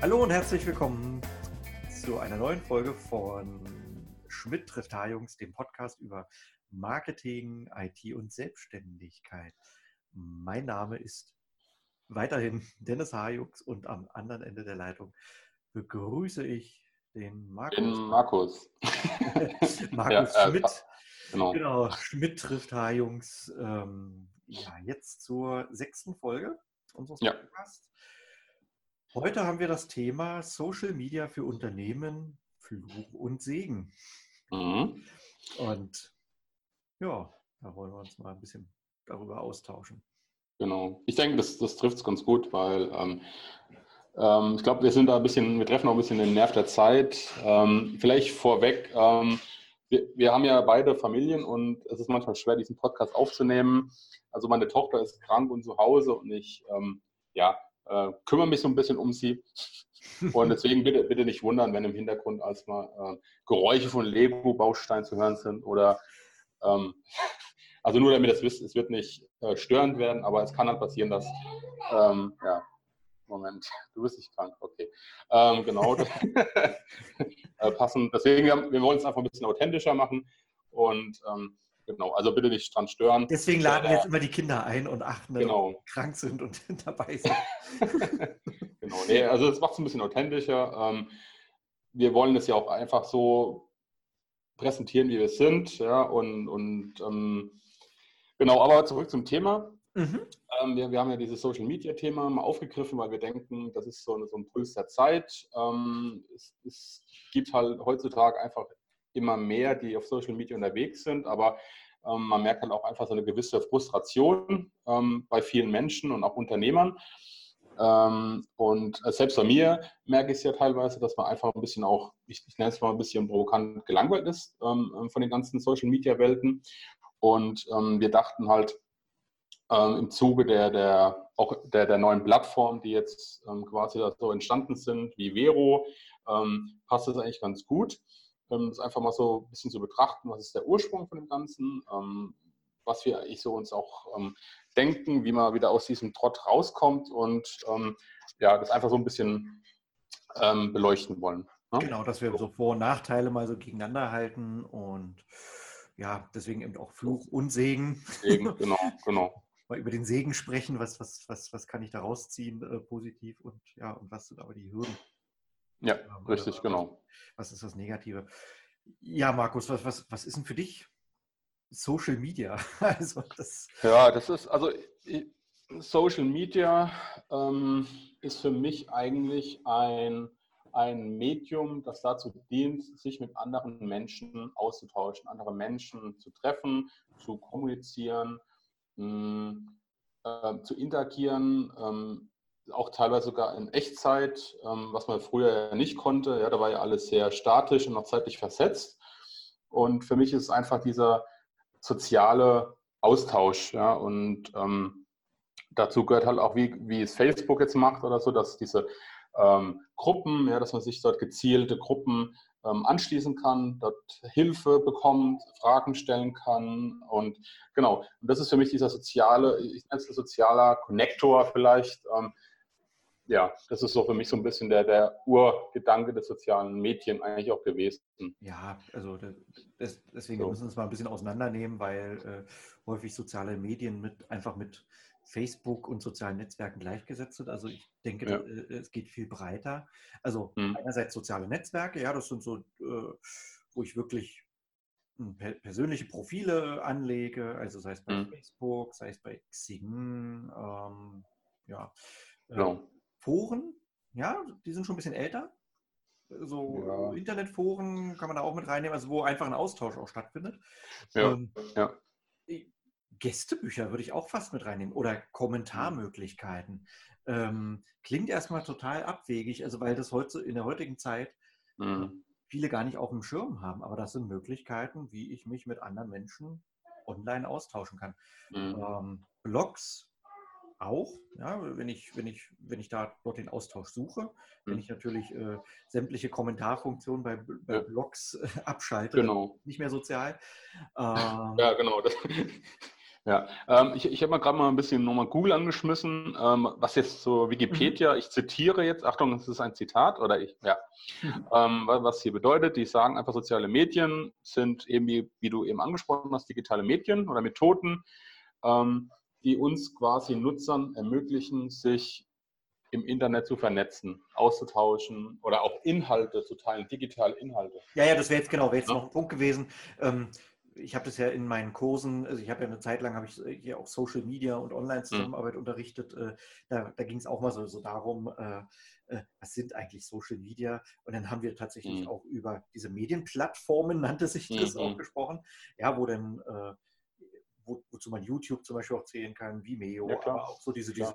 Hallo und herzlich willkommen zu einer neuen Folge von Schmidt trifft H-Jungs, dem Podcast über Marketing, IT und Selbstständigkeit. Mein Name ist weiterhin Dennis H-Jungs und am anderen Ende der Leitung begrüße ich den Markus. Den Markus. Markus ja, äh, Schmidt. Äh, genau. genau. Schmidt trifft H-Jungs. Ähm, ja, jetzt zur sechsten Folge unseres Podcasts. Heute haben wir das Thema Social Media für Unternehmen, Fluch und Segen. Mhm. Und ja, da wollen wir uns mal ein bisschen darüber austauschen. Genau. Ich denke, das, das trifft es ganz gut, weil ähm, ähm, ich glaube, wir sind da ein bisschen, wir treffen auch ein bisschen den Nerv der Zeit. Ähm, vielleicht vorweg, ähm, wir, wir, haben ja beide Familien und es ist manchmal schwer, diesen Podcast aufzunehmen. Also meine Tochter ist krank und zu Hause und ich, ähm, ja, äh, kümmere mich so ein bisschen um sie. Und deswegen bitte, bitte nicht wundern, wenn im Hintergrund erstmal äh, Geräusche von Lego-Bausteinen zu hören sind oder ähm, also nur damit ihr es wisst, es wird nicht äh, störend werden, aber es kann halt passieren, dass ähm, ja, Moment, du bist nicht krank, okay. Ähm, genau. äh, passend. Deswegen, wir, wir wollen es einfach ein bisschen authentischer machen und ähm, Genau, also bitte nicht dran stören. Deswegen laden wir jetzt immer die Kinder ein und achten, dass genau. sie krank sind und dabei sind. genau, nee, also das macht es ein bisschen authentischer. Ähm, wir wollen es ja auch einfach so präsentieren, wie wir sind. Ja, und, und ähm, genau, aber zurück zum Thema. Mhm. Ähm, wir, wir, haben ja dieses Social Media Thema mal aufgegriffen, weil wir denken, das ist so, so ein Puls der Zeit. Ähm, es, es, gibt halt heutzutage einfach immer mehr, die auf Social Media unterwegs sind, aber ähm, man merkt halt auch einfach so eine gewisse Frustration ähm, bei vielen Menschen und auch Unternehmern. Ähm, und äh, selbst bei mir merke ich es ja teilweise, dass man einfach ein bisschen auch, ich, ich nenne es mal ein bisschen provokant gelangweilt ist ähm, ähm, von den ganzen Social Media Welten. Und ähm, wir dachten halt im Zuge der, der, auch der, der neuen Plattform, die jetzt quasi so entstanden sind, wie Vero, passt das eigentlich ganz gut ähm, das einfach mal so ein bisschen zu betrachten, was ist der Ursprung von dem Ganzen, ähm, was wir eigentlich so uns auch ähm, denken, wie man wieder aus diesem Trott rauskommt und ähm, ja, das einfach so ein bisschen beleuchten wollen. Ne? Genau, dass wir so Vor- und Nachteile mal so gegeneinander halten und ja, deswegen eben auch Fluch und Segen. Segen, genau, genau. mal über den Segen sprechen, was, was, was, was kann ich da rausziehen, äh, positiv und ja, und was sind aber die Hürden. Ja, richtig, genau. Was ist das Negative? Ja, Markus, was, was, was ist denn für dich Social Media? also das ja, das ist, also Social Media ähm, ist für mich eigentlich ein, ein Medium, das dazu dient, sich mit anderen Menschen auszutauschen, andere Menschen zu treffen, zu kommunizieren, mh, hm, äh, zu interagieren. Ähm, auch teilweise sogar in Echtzeit, ähm, was man früher nicht konnte. Ja, da war ja alles sehr statisch und auch zeitlich versetzt. Und für mich ist einfach dieser soziale Austausch. Ja, und ähm, dazu gehört halt auch, wie, wie es Facebook jetzt macht oder so, dass diese ähm, Gruppen, ja, dass man sich dort gezielte Gruppen ähm, anschließen kann, dort Hilfe bekommt, Fragen stellen kann und genau. Und das ist für mich dieser soziale, ich nenne es sozialer Connector vielleicht, ähm, ja, das ist so für mich so ein bisschen der, der Urgedanke des sozialen Medien eigentlich auch gewesen. Ja, also das, deswegen so. müssen wir es mal ein bisschen auseinandernehmen, weil äh, häufig soziale Medien mit einfach mit Facebook und sozialen Netzwerken gleichgesetzt sind. Also ich denke, ja. äh, es geht viel breiter. Also hm. einerseits soziale Netzwerke, ja, das sind so, äh, wo ich wirklich hm, persönliche Profile anlege, also sei es bei hm. Facebook, sei es bei Xing, ähm, ja. Genau. Foren, ja, die sind schon ein bisschen älter. So ja. Internetforen kann man da auch mit reinnehmen, also wo einfach ein Austausch auch stattfindet. Ja. Ähm, ja. Gästebücher würde ich auch fast mit reinnehmen oder Kommentarmöglichkeiten. Ähm, klingt erstmal total abwegig, also weil das heute in der heutigen Zeit mhm. viele gar nicht auf dem Schirm haben, aber das sind Möglichkeiten, wie ich mich mit anderen Menschen online austauschen kann. Mhm. Ähm, Blogs auch, ja, wenn ich, wenn ich, wenn ich da dort den Austausch suche, mhm. wenn ich natürlich äh, sämtliche Kommentarfunktionen bei, bei ja. Blogs äh, abschalte, genau. nicht mehr sozial. Ähm, ja, genau. Das, Ja, ähm, ich, ich habe mal gerade mal ein bisschen nochmal Google angeschmissen, ähm, was jetzt so Wikipedia, mhm. ich zitiere jetzt, Achtung, das ist ein Zitat, oder ich, ja, mhm. was hier bedeutet, die sagen einfach, soziale Medien sind eben, wie, wie du eben angesprochen hast, digitale Medien oder Methoden, ähm, die uns quasi Nutzern ermöglichen, sich im Internet zu vernetzen, auszutauschen oder auch Inhalte zu teilen, digitale Inhalte. Ja, ja, das wäre jetzt genau, wäre jetzt ja. noch ein Punkt gewesen. Ähm, ich habe das ja in meinen Kursen, also ich habe ja eine Zeit lang, habe ich hier auch Social Media und Online-Zusammenarbeit mhm. unterrichtet. Äh, da, da ging es auch mal so, so darum, äh, äh, was sind eigentlich Social Media? Und dann haben wir tatsächlich mhm. auch über diese Medienplattformen, nannte sich das mhm. auch gesprochen, ja, wo dann, wo, wozu man YouTube zum Beispiel auch zählen kann, Vimeo, ja, aber auch so diese, diese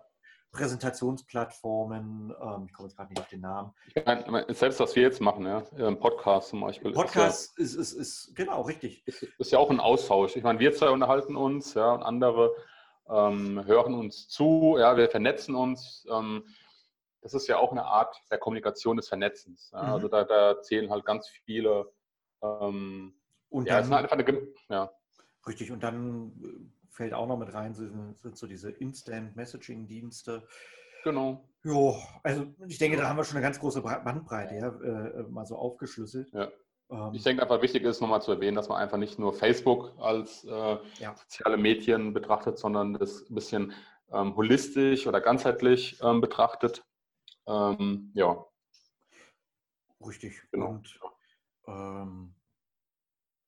Präsentationsplattformen, ähm, ich komme jetzt gerade nicht auf den Namen. Meine, selbst was wir jetzt machen, ja, Podcast zum Beispiel. Podcast ist, ja, ist, ist, ist, genau richtig. Ist, ist, ja auch ein Austausch. Ich meine, wir zwei unterhalten uns, ja, und andere ähm, hören uns zu, ja, wir vernetzen uns. Ähm, das ist ja auch eine Art der Kommunikation des Vernetzens. Ja. Mhm. Also da, da, zählen halt ganz viele. Ähm, und ja, dann, einfach eine, ja. Richtig, und dann fällt auch noch mit rein, sind, sind so diese Instant-Messaging-Dienste. Genau. Jo, also ich denke, da haben wir schon eine ganz große Bandbreite ja, äh, äh, mal so aufgeschlüsselt. Ja. Ähm, ich denke einfach wichtig ist nochmal zu erwähnen, dass man einfach nicht nur Facebook als äh, ja. soziale Medien betrachtet, sondern das ein bisschen ähm, holistisch oder ganzheitlich ähm, betrachtet. Ähm, ja. Richtig. Genau. Und ähm,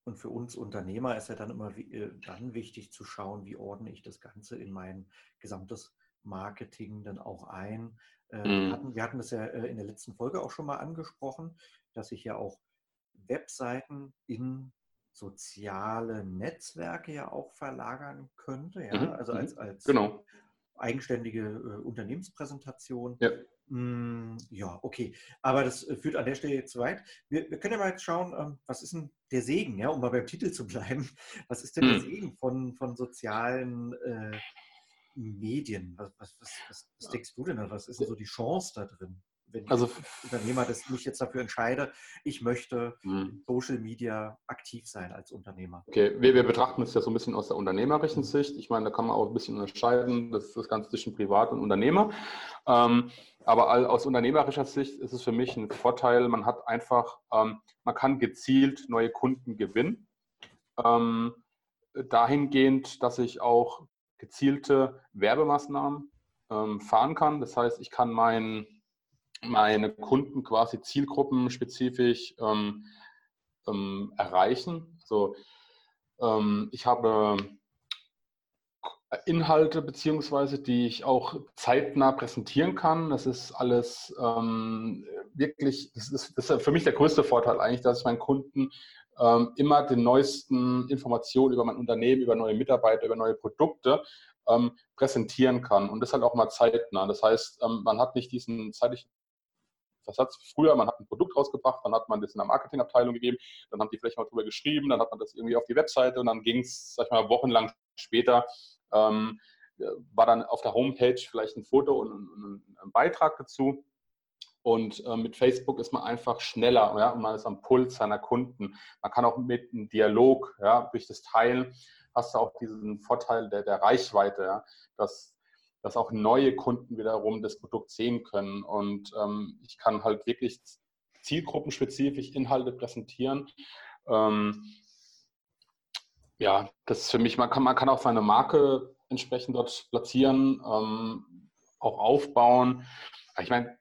und für uns Unternehmer ist ja dann immer äh, dann wichtig zu schauen, wie ordne ich das Ganze in mein gesamtes Marketing dann auch ein. Äh, wir, mhm. hatten, wir hatten das ja äh, in der letzten Folge auch schon mal angesprochen, dass ich ja auch Webseiten in soziale Netzwerke ja auch verlagern könnte, ja, mhm. also als, mhm. als genau. eigenständige Unternehmenspräsentation. Ja. Hm, ja, okay. Aber das äh, führt an der Stelle jetzt zu weit. Wir, wir können ja mal jetzt schauen, ähm, was ist denn der Segen, ja, um mal beim Titel zu bleiben. Was ist denn hm. der Segen von, von sozialen äh, Medien? Was, was, was, was, denkst du denn da? Was ist denn so die Chance da drin? Wenn also, ich Unternehmer das, mich jetzt dafür entscheide, ich möchte hm. Social Media aktiv sein als Unternehmer. Okay, wir, wir, betrachten es ja so ein bisschen aus der unternehmerischen Sicht. Ich meine, da kann man auch ein bisschen unterscheiden, das ist das Ganze zwischen Privat und Unternehmer. Ähm, aber aus unternehmerischer Sicht ist es für mich ein Vorteil, man hat einfach, ähm, man kann gezielt neue Kunden gewinnen. Ähm, dahingehend, dass ich auch gezielte Werbemaßnahmen ähm, fahren kann. Das heißt, ich kann meinen meine Kunden quasi zielgruppenspezifisch ähm, ähm, erreichen. Also ähm, ich habe Inhalte beziehungsweise, die ich auch zeitnah präsentieren kann. Das ist alles ähm, wirklich, das ist, das ist, für mich der größte Vorteil eigentlich, dass ich meinen Kunden ähm, immer den neuesten Informationen über mein Unternehmen, über neue Mitarbeiter, über neue Produkte ähm, präsentieren kann und das halt auch mal zeitnah. Das heißt, ähm, man hat nicht diesen zeitlichen Versatz. Früher, man hat ein Produkt rausgebracht, dann hat man das in der Marketingabteilung gegeben, dann haben die vielleicht mal drüber geschrieben, dann hat man das irgendwie auf die Webseite und dann ging es, sag ich mal, wochenlang später, ähm, war dann auf der Homepage vielleicht ein Foto und, und, ein Beitrag dazu. Und äh, mit Facebook ist man einfach schneller ja, und man ist am Puls seiner Kunden. Man kann auch mit einem Dialog, ja, durch das Teilen, hast du auch diesen Vorteil der, der Reichweite, ja, dass dass auch neue Kunden wiederum das Produkt sehen können. Und ähm, ich kann halt wirklich zielgruppenspezifisch Inhalte präsentieren. Ähm, ja, das ist für mich, man kann, man kann auch seine Marke entsprechend dort platzieren, ähm, auch aufbauen. Ich meine,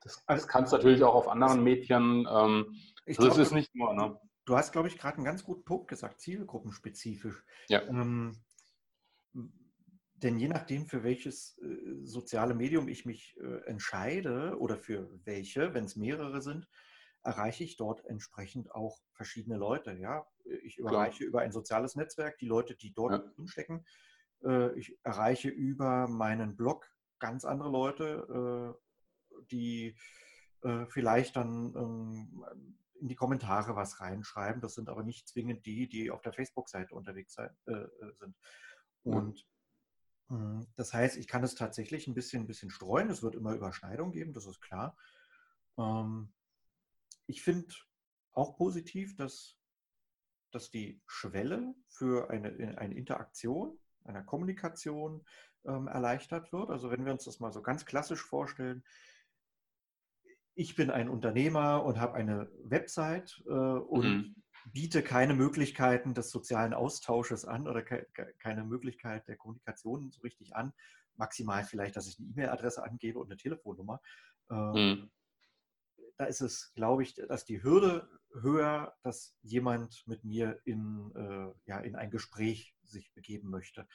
das, das kannst du natürlich auch auf anderen Medien. Ähm, also glaub, ist nicht nur. Ne? Du hast, glaube ich, gerade einen ganz guten Punkt gesagt, zielgruppenspezifisch. Ja. Ähm, denn je nachdem, für welches äh, soziale Medium ich mich äh, entscheide oder für welche, wenn es mehrere sind, erreiche ich dort entsprechend auch verschiedene Leute. Ja? Ich überreiche Klar. über ein soziales Netzwerk die Leute, die dort ja. drinstecken. Äh, ich erreiche über meinen Blog ganz andere Leute, äh, die äh, vielleicht dann ähm, in die Kommentare was reinschreiben. Das sind aber nicht zwingend die, die auf der Facebook-Seite unterwegs sein, äh, sind. Und. Das heißt, ich kann es tatsächlich ein bisschen, ein bisschen streuen. Es wird immer Überschneidung geben, das ist klar. Ähm, ich finde auch positiv, dass, dass die Schwelle für eine, eine Interaktion einer Kommunikation ähm, erleichtert wird. Also wenn wir uns das mal so ganz klassisch vorstellen, ich bin ein Unternehmer und habe eine Website äh, und mhm. Biete keine Möglichkeiten des sozialen Austausches an oder ke keine Möglichkeit der Kommunikation so richtig an. Maximal vielleicht, dass ich eine E-Mail-Adresse angebe und eine Telefonnummer. Äh, mhm. Da ist es, glaube ich, dass die Hürde höher, dass jemand mit mir in, äh, ja, in ein Gespräch sich begeben möchte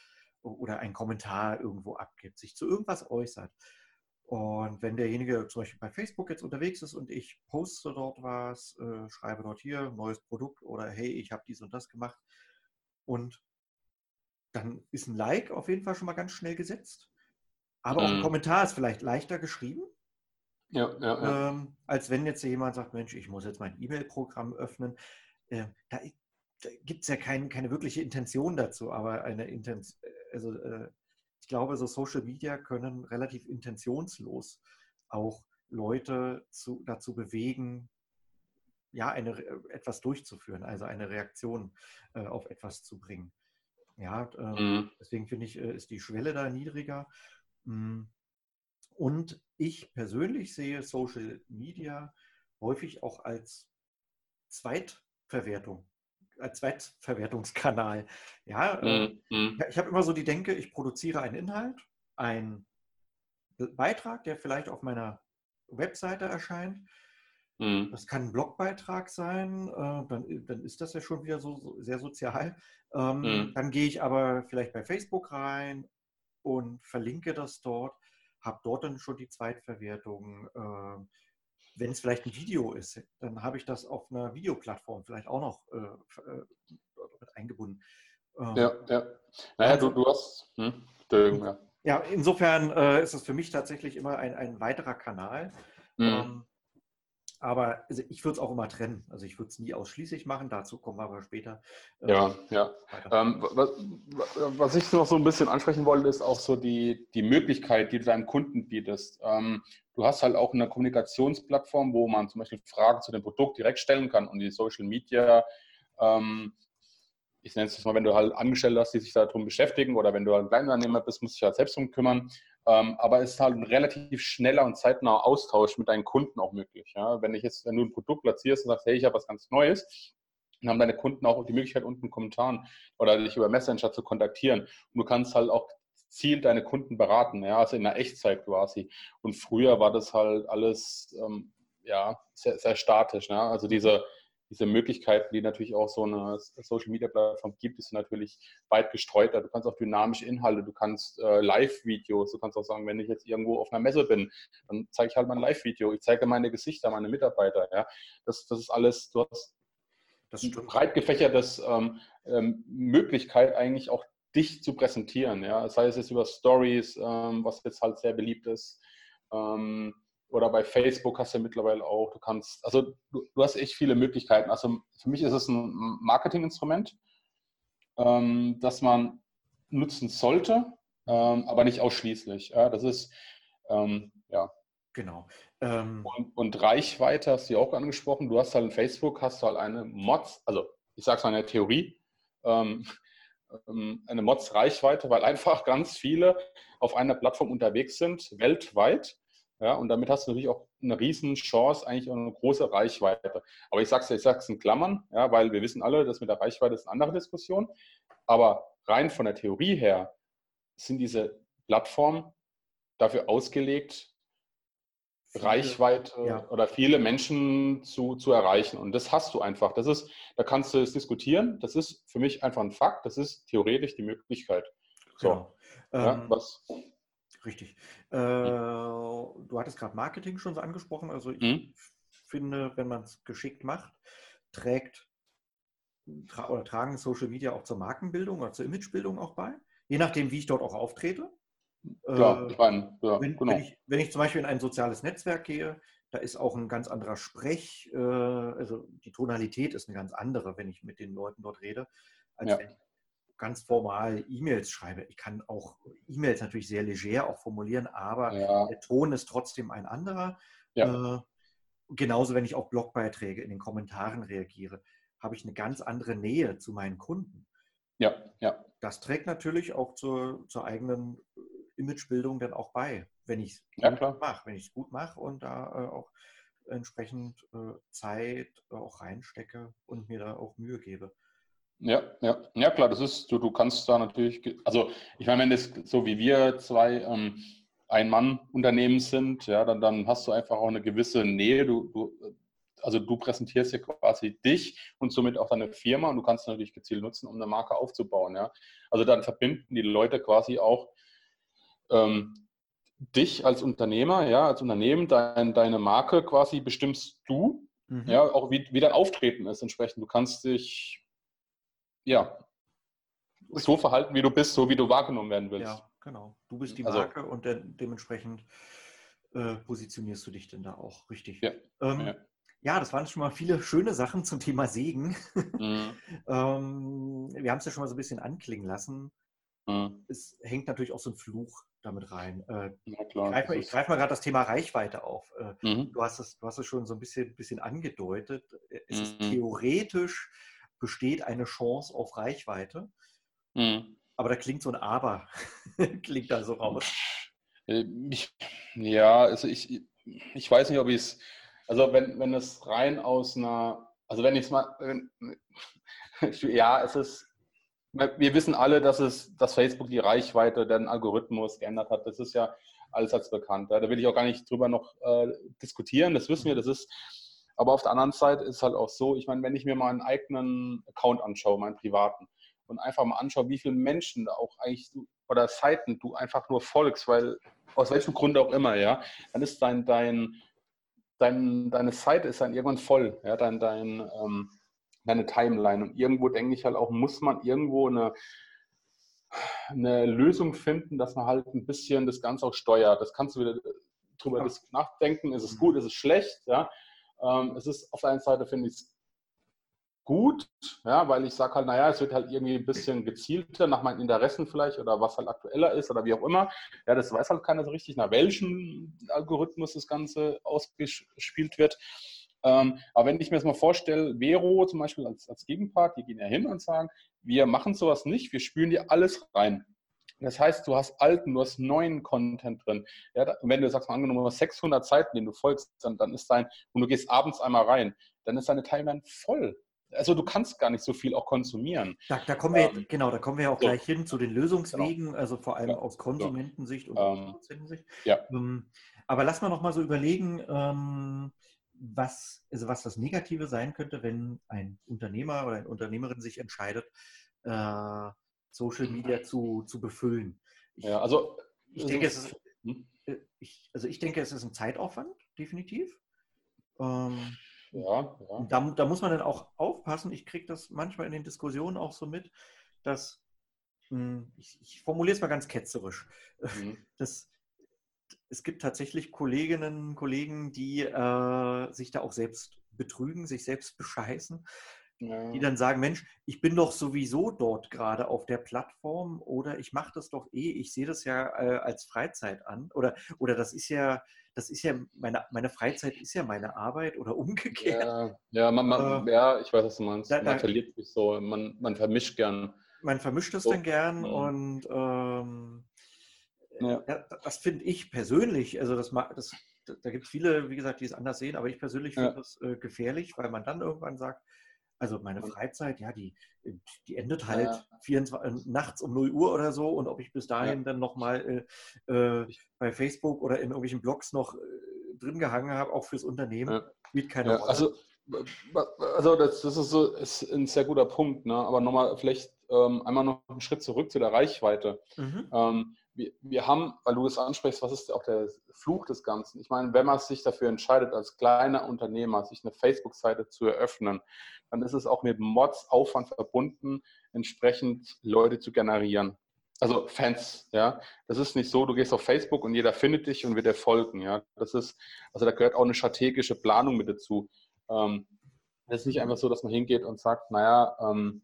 oder einen Kommentar irgendwo abgibt, sich zu irgendwas äußert. Und wenn derjenige zum Beispiel bei Facebook jetzt unterwegs ist und ich poste dort was, äh, schreibe dort hier neues Produkt oder hey, ich habe dies und das gemacht und dann ist ein Like auf jeden Fall schon mal ganz schnell gesetzt. Aber auch ein mhm. Kommentar ist vielleicht leichter geschrieben, ja, ja, ja. Ähm, als wenn jetzt jemand sagt, Mensch, ich muss jetzt mein E-Mail-Programm öffnen. Äh, da, da gibt es ja kein, keine wirkliche Intention dazu, aber eine Intention, also äh, ich glaube, so Social Media können relativ intentionslos auch Leute zu, dazu bewegen, ja, eine, etwas durchzuführen, also eine Reaktion äh, auf etwas zu bringen. Ja, äh, mhm. deswegen finde ich, äh, ist die Schwelle da niedriger. Mm. Und ich persönlich sehe Social Media häufig auch als Zweitverwertung als Zweitverwertungskanal. Ja, mhm. äh, ich habe immer so die Denke, ich produziere einen Inhalt, einen Beitrag, der vielleicht auf meiner Webseite erscheint. Mhm. Das kann ein Blogbeitrag sein, äh, dann, dann ist das ja schon wieder so, so sehr sozial. Ähm, mhm. Dann gehe ich aber vielleicht bei Facebook rein und verlinke das dort, habe dort dann schon die Zweitverwertung. Äh, wenn es vielleicht ein Video ist, dann habe ich das auf einer Videoplattform vielleicht auch noch äh, äh mit eingebunden. Ähm, ja, ja. Naja, also, du, du hast. Hm, ja. ja, insofern äh, ist es für mich tatsächlich immer ein, ein weiterer Kanal. Mhm. Ähm, aber also ich würde es auch immer trennen. Also ich würde es nie ausschließlich machen, dazu kommen wir aber später. Äh, ja, ja. Ähm, was, was, ich noch so ein bisschen ansprechen wollte, ist auch so die, die Möglichkeit, die du deinem Kunden bietest. Ähm, du hast halt auch eine Kommunikationsplattform, wo man zum Beispiel Fragen zu dem Produkt direkt stellen kann und die Social Media ähm, ich nenne es jetzt mal, wenn du halt Angestellte hast, die sich darum beschäftigen oder wenn du ein Kleinunternehmer bist, musst du dich halt selbst darum kümmern. Ähm, aber es ist halt ein relativ schneller und zeitnaher Austausch mit deinen Kunden auch möglich. Ja? Wenn ich jetzt, wenn du ein Produkt platzierst und sagst, hey, ich habe was ganz Neues, dann haben deine Kunden auch die Möglichkeit, unten in Kommentaren oder dich über Messenger zu kontaktieren. Und du kannst halt auch zielt deine Kunden beraten, ja, also in der Echtzeit quasi. Und früher war das halt alles ähm, ja, sehr, sehr statisch. Ne? Also diese, diese Möglichkeiten, die natürlich auch so eine Social Media Plattform gibt, ist natürlich weit gestreuter. Du kannst auch dynamische Inhalte, du kannst äh, Live-Videos, du kannst auch sagen, wenn ich jetzt irgendwo auf einer Messe bin, dann zeige ich halt mein Live-Video. Ich zeige meine Gesichter, meine Mitarbeiter. Ja, das, das ist alles, du hast das breit gefächertes ähm, ähm, Möglichkeit eigentlich auch dich zu präsentieren. Ja, sei es jetzt über Stories, ähm, was jetzt halt sehr beliebt ist. Ähm, oder bei Facebook hast du ja mittlerweile auch, du kannst, also du, du hast echt viele Möglichkeiten. Also für mich ist es ein Marketinginstrument, ähm, das man nutzen sollte, ähm, aber nicht ausschließlich. Ja, das ist, ähm, ja. Genau. Ähm, und, und, Reichweite hast du ja auch angesprochen. Du hast halt in Facebook, hast du halt eine Mods, also ich sage es mal in der Theorie, ähm, ähm, eine Mods-Reichweite, weil einfach ganz viele auf einer Plattform unterwegs sind, weltweit ja, und damit hast du natürlich auch eine riesen Chance, eigentlich eine große Reichweite. Aber ich sage es ich sag's in Klammern, ja, weil wir wissen alle, dass mit der Reichweite ist eine andere Diskussion. Aber rein von der Theorie her sind diese Plattformen dafür ausgelegt, viele, Reichweite ja. oder viele Menschen zu, zu erreichen. Und das hast du einfach. Das ist, da kannst du es diskutieren. Das ist für mich einfach ein Fakt. Das ist theoretisch die Möglichkeit. So. Genau. Ja, ähm, was, Richtig. Äh, du hattest gerade Marketing schon so angesprochen. Also ich mhm. finde, wenn man es geschickt macht, trägt tra oder tragen Social Media auch zur Markenbildung oder zur Imagebildung auch bei. Je nachdem, wie ich dort auch auftrete. Ja, ich meine, ja, wenn, genau. wenn, ich, wenn ich zum Beispiel in ein soziales Netzwerk gehe, da ist auch ein ganz anderer Sprech, äh, also die Tonalität ist eine ganz andere, wenn ich mit den Leuten dort rede, als ja. wenn ich ganz formal E-Mails schreibe. Ich kann auch E-Mails natürlich sehr leger auch formulieren, aber ja. der Ton ist trotzdem ein anderer. Ja. Äh, genauso, wenn ich auf Blogbeiträge in den Kommentaren reagiere, habe ich eine ganz andere Nähe zu meinen Kunden. Ja, ja. Das trägt natürlich auch zur, zur eigenen Imagebildung dann auch bei, wenn ich es ja, gut mache, wenn ich es gut mache und da äh, auch entsprechend äh, Zeit auch reinstecke und mir da auch Mühe gebe. Ja, ja, ja klar, das ist, du, du kannst da natürlich, also ich meine, wenn das so wie wir zwei ähm, Ein-Mann-Unternehmen sind, ja, dann, dann hast du einfach auch eine gewisse Nähe. Du, du, also du präsentierst ja quasi dich und somit auch deine Firma und du kannst natürlich gezielt nutzen, um eine Marke aufzubauen. Ja. Also dann verbinden die Leute quasi auch ähm, dich als Unternehmer, ja, als Unternehmen, dein, deine Marke quasi bestimmst du, mhm. ja, auch wie, wie dein Auftreten ist entsprechend. Du kannst dich ja, so verhalten, wie du bist, so wie du wahrgenommen werden willst. Ja, genau. Du bist die also Marke also, und de dementsprechend äh, positionierst du dich denn da auch richtig. Ja, ähm, ja. ja. das waren schon mal viele schöne Sachen zum Thema Segen. Mhm. ähm, wir haben es ja schon mal so ein bisschen anklingen lassen. Mhm. Es hängt natürlich auch so ein Fluch damit rein. Äh, ja, klar, ich greife mal, greif mal gerade das Thema Reichweite auf. Äh, mhm. du, hast es, du hast es schon so ein bisschen, bisschen angedeutet. Es ist mhm. theoretisch besteht eine Chance auf Reichweite. Mhm. Aber da klingt so ein Aber, klingt da so raus. Äh, ich, ja, also ich, ich weiß nicht, ob ich es, also wenn, wenn es rein aus einer, also wenn ich es mal, wenn, ja, es ist, wir wissen alle, dass es, dass Facebook die Reichweite, den Algorithmus geändert hat. Das ist ja alles als bekannt. Da will ich auch gar nicht drüber noch äh, diskutieren. Das wissen wir. Das ist aber auf der anderen Seite ist es halt auch so, ich meine, wenn ich mir mal einen eigenen Account anschaue, meinen privaten, und einfach mal anschaue, wie viele Menschen da auch eigentlich oder Seiten du einfach nur folgst, weil aus welchem Grund auch immer, ja, dann ist dein, dein, dein deine Seite ist dann irgendwann voll, ja, dein, dein, ähm, deine Timeline. Und irgendwo denke ich halt auch, muss man irgendwo eine, eine Lösung finden, dass man halt ein bisschen das Ganze auch steuert. Das kannst du wieder drüber ja. nachdenken, ist es mhm. gut, ist es schlecht, ja. Ähm, es ist auf der einen Seite, finde ich es gut, ja, weil ich sage halt, naja, es wird halt irgendwie ein bisschen gezielter nach meinen Interessen vielleicht oder was halt aktueller ist oder wie auch immer. Ja, das weiß halt keiner so richtig, nach welchem Algorithmus das Ganze ausgespielt wird. Ähm, aber wenn ich mir das mal vorstelle, Vero zum Beispiel als, als Gegenpart, die gehen ja hin und sagen, wir machen sowas nicht, wir spülen dir alles rein. Das heißt, du hast alten, du hast neuen Content drin. Ja, wenn du sagst, mal angenommen, du hast 600 Seiten, denen du folgst, dann, dann ist dein, und du gehst abends einmal rein, dann ist deine Timeline voll. Also du kannst gar nicht so viel auch konsumieren. Da, da kommen wir, ähm, genau, da kommen wir auch so. gleich hin zu den Lösungswegen, genau. also vor allem ja. aus Konsumentensicht und ähm, Produzentensicht. Ja. Ähm, aber lass mal noch mal so überlegen, ähm, was, also was das Negative sein könnte, wenn ein Unternehmer oder eine Unternehmerin sich entscheidet, äh, Social Media zu, zu befüllen. Ich, ja, also ich denke, es ist, hm? Äh, ich, also ich denke, es ist ein Zeitaufwand, definitiv. Ähm, ja, ja. Da, da, muss man dann auch aufpassen. Ich kriege das manchmal in den Diskussionen auch so mit, dass, hm, ich, ich formuliere es mal ganz ketzerisch, mhm. dass es gibt tatsächlich Kolleginnen und Kollegen, die äh, sich da auch selbst betrügen, sich selbst bescheißen, ja. die dann sagen, Mensch, ich bin doch sowieso dort gerade auf der Plattform oder ich mache das doch eh, ich sehe das ja äh, als Freizeit an oder, oder das ist ja, das ist ja, meine, meine Freizeit ist ja meine Arbeit oder umgekehrt. Ja, ja, man, man, äh, ja ich weiß, was du meinst. Da, man verliert sich so, man, man vermischt gern. Man vermischt es so. dann gern mhm. und ähm, ja. das finde ich persönlich, also das, das da gibt es viele, wie gesagt, die es anders sehen, aber ich persönlich finde ja. das äh, gefährlich, weil man dann irgendwann sagt, also meine Freizeit, ja, die, die endet halt ja. 24, äh, nachts um 0 Uhr oder so. Und ob ich bis dahin ja. dann nochmal äh, äh, bei Facebook oder in irgendwelchen Blogs noch äh, drin gehangen habe, auch fürs Unternehmen, ja. spielt keine Rolle. Also, also das, das ist, so, ist ein sehr guter Punkt. Ne? Aber nochmal vielleicht ähm, einmal noch einen Schritt zurück zu der Reichweite. Mhm. Ähm, wir, wir haben, weil du es ansprichst, was ist auch der Fluch des Ganzen? Ich meine, wenn man sich dafür entscheidet, als kleiner Unternehmer sich eine Facebook-Seite zu eröffnen, dann ist es auch mit Mods Aufwand verbunden, entsprechend Leute zu generieren. Also Fans, ja. Das ist nicht so, du gehst auf Facebook und jeder findet dich und wird dir folgen, ja. Das ist, also da gehört auch eine strategische Planung mit dazu. Ähm, es ist nicht einfach so, dass man hingeht und sagt, naja, ähm,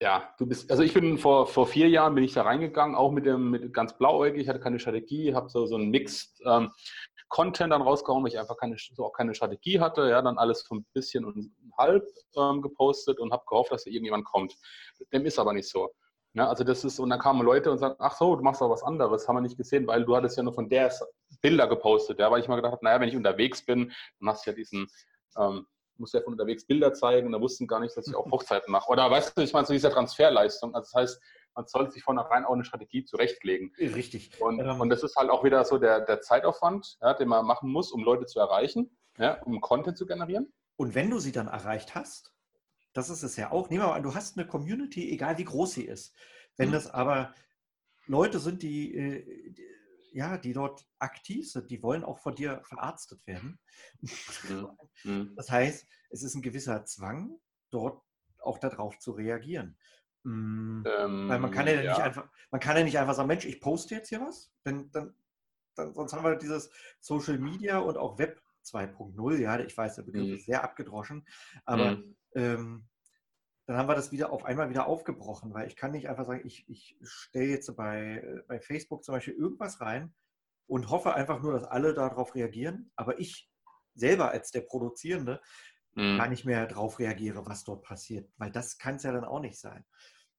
ja, du bist, also ich bin vor, vor vier Jahren bin ich da reingegangen, auch mit dem mit ganz blauäugig, hatte keine Strategie, habe so, so einen Mix ähm, Content dann rausgehauen, weil ich einfach keine, so auch keine Strategie hatte. Ja, dann alles so ein bisschen und halb ähm, gepostet und habe gehofft, dass da irgendjemand kommt. Dem ist aber nicht so. Ja, also das ist, und dann kamen Leute und sagen, ach so, du machst doch was anderes, haben wir nicht gesehen, weil du hattest ja nur von der Bilder gepostet, ja, weil ich mal gedacht habe, naja, wenn ich unterwegs bin, dann hast du ja diesen, ähm, musst ja von unterwegs Bilder zeigen und da wussten gar nicht, dass ich auch Hochzeiten mache. Oder weißt du, ich meine, so diese Transferleistung, also das heißt, man sollte sich vornherein auch eine Strategie zurechtlegen. Richtig. Und, ähm, und das ist halt auch wieder so der, der Zeitaufwand, ja, den man machen muss, um Leute zu erreichen, ja, um Content zu generieren. Und wenn du sie dann erreicht hast, das ist es ja auch. Nehmen wir mal an, du hast eine Community, egal wie groß sie ist. Wenn mhm. das aber Leute sind, die, äh, die, ja, die dort aktiv sind, die wollen auch von dir verarztet werden. Mhm. Das heißt, es ist ein gewisser Zwang, dort auch darauf zu reagieren. Mhm. Ähm, Weil man kann ja, ja, nicht einfach, man kann ja nicht einfach sagen, Mensch, ich poste jetzt hier was, denn dann, dann sonst haben wir dieses Social Media und auch Web 2.0, ja, ich weiß, der Begriff mhm. ist sehr abgedroschen, aber mhm. ähm, dann haben wir das wieder auf einmal wieder aufgebrochen, weil ich kann nicht einfach sagen, ich, ich stelle jetzt bei, bei Facebook zum Beispiel irgendwas rein und hoffe einfach nur, dass alle darauf reagieren, aber ich selber als der Produzierende mhm. gar nicht mehr darauf reagiere, was dort passiert, weil das kann es ja dann auch nicht sein.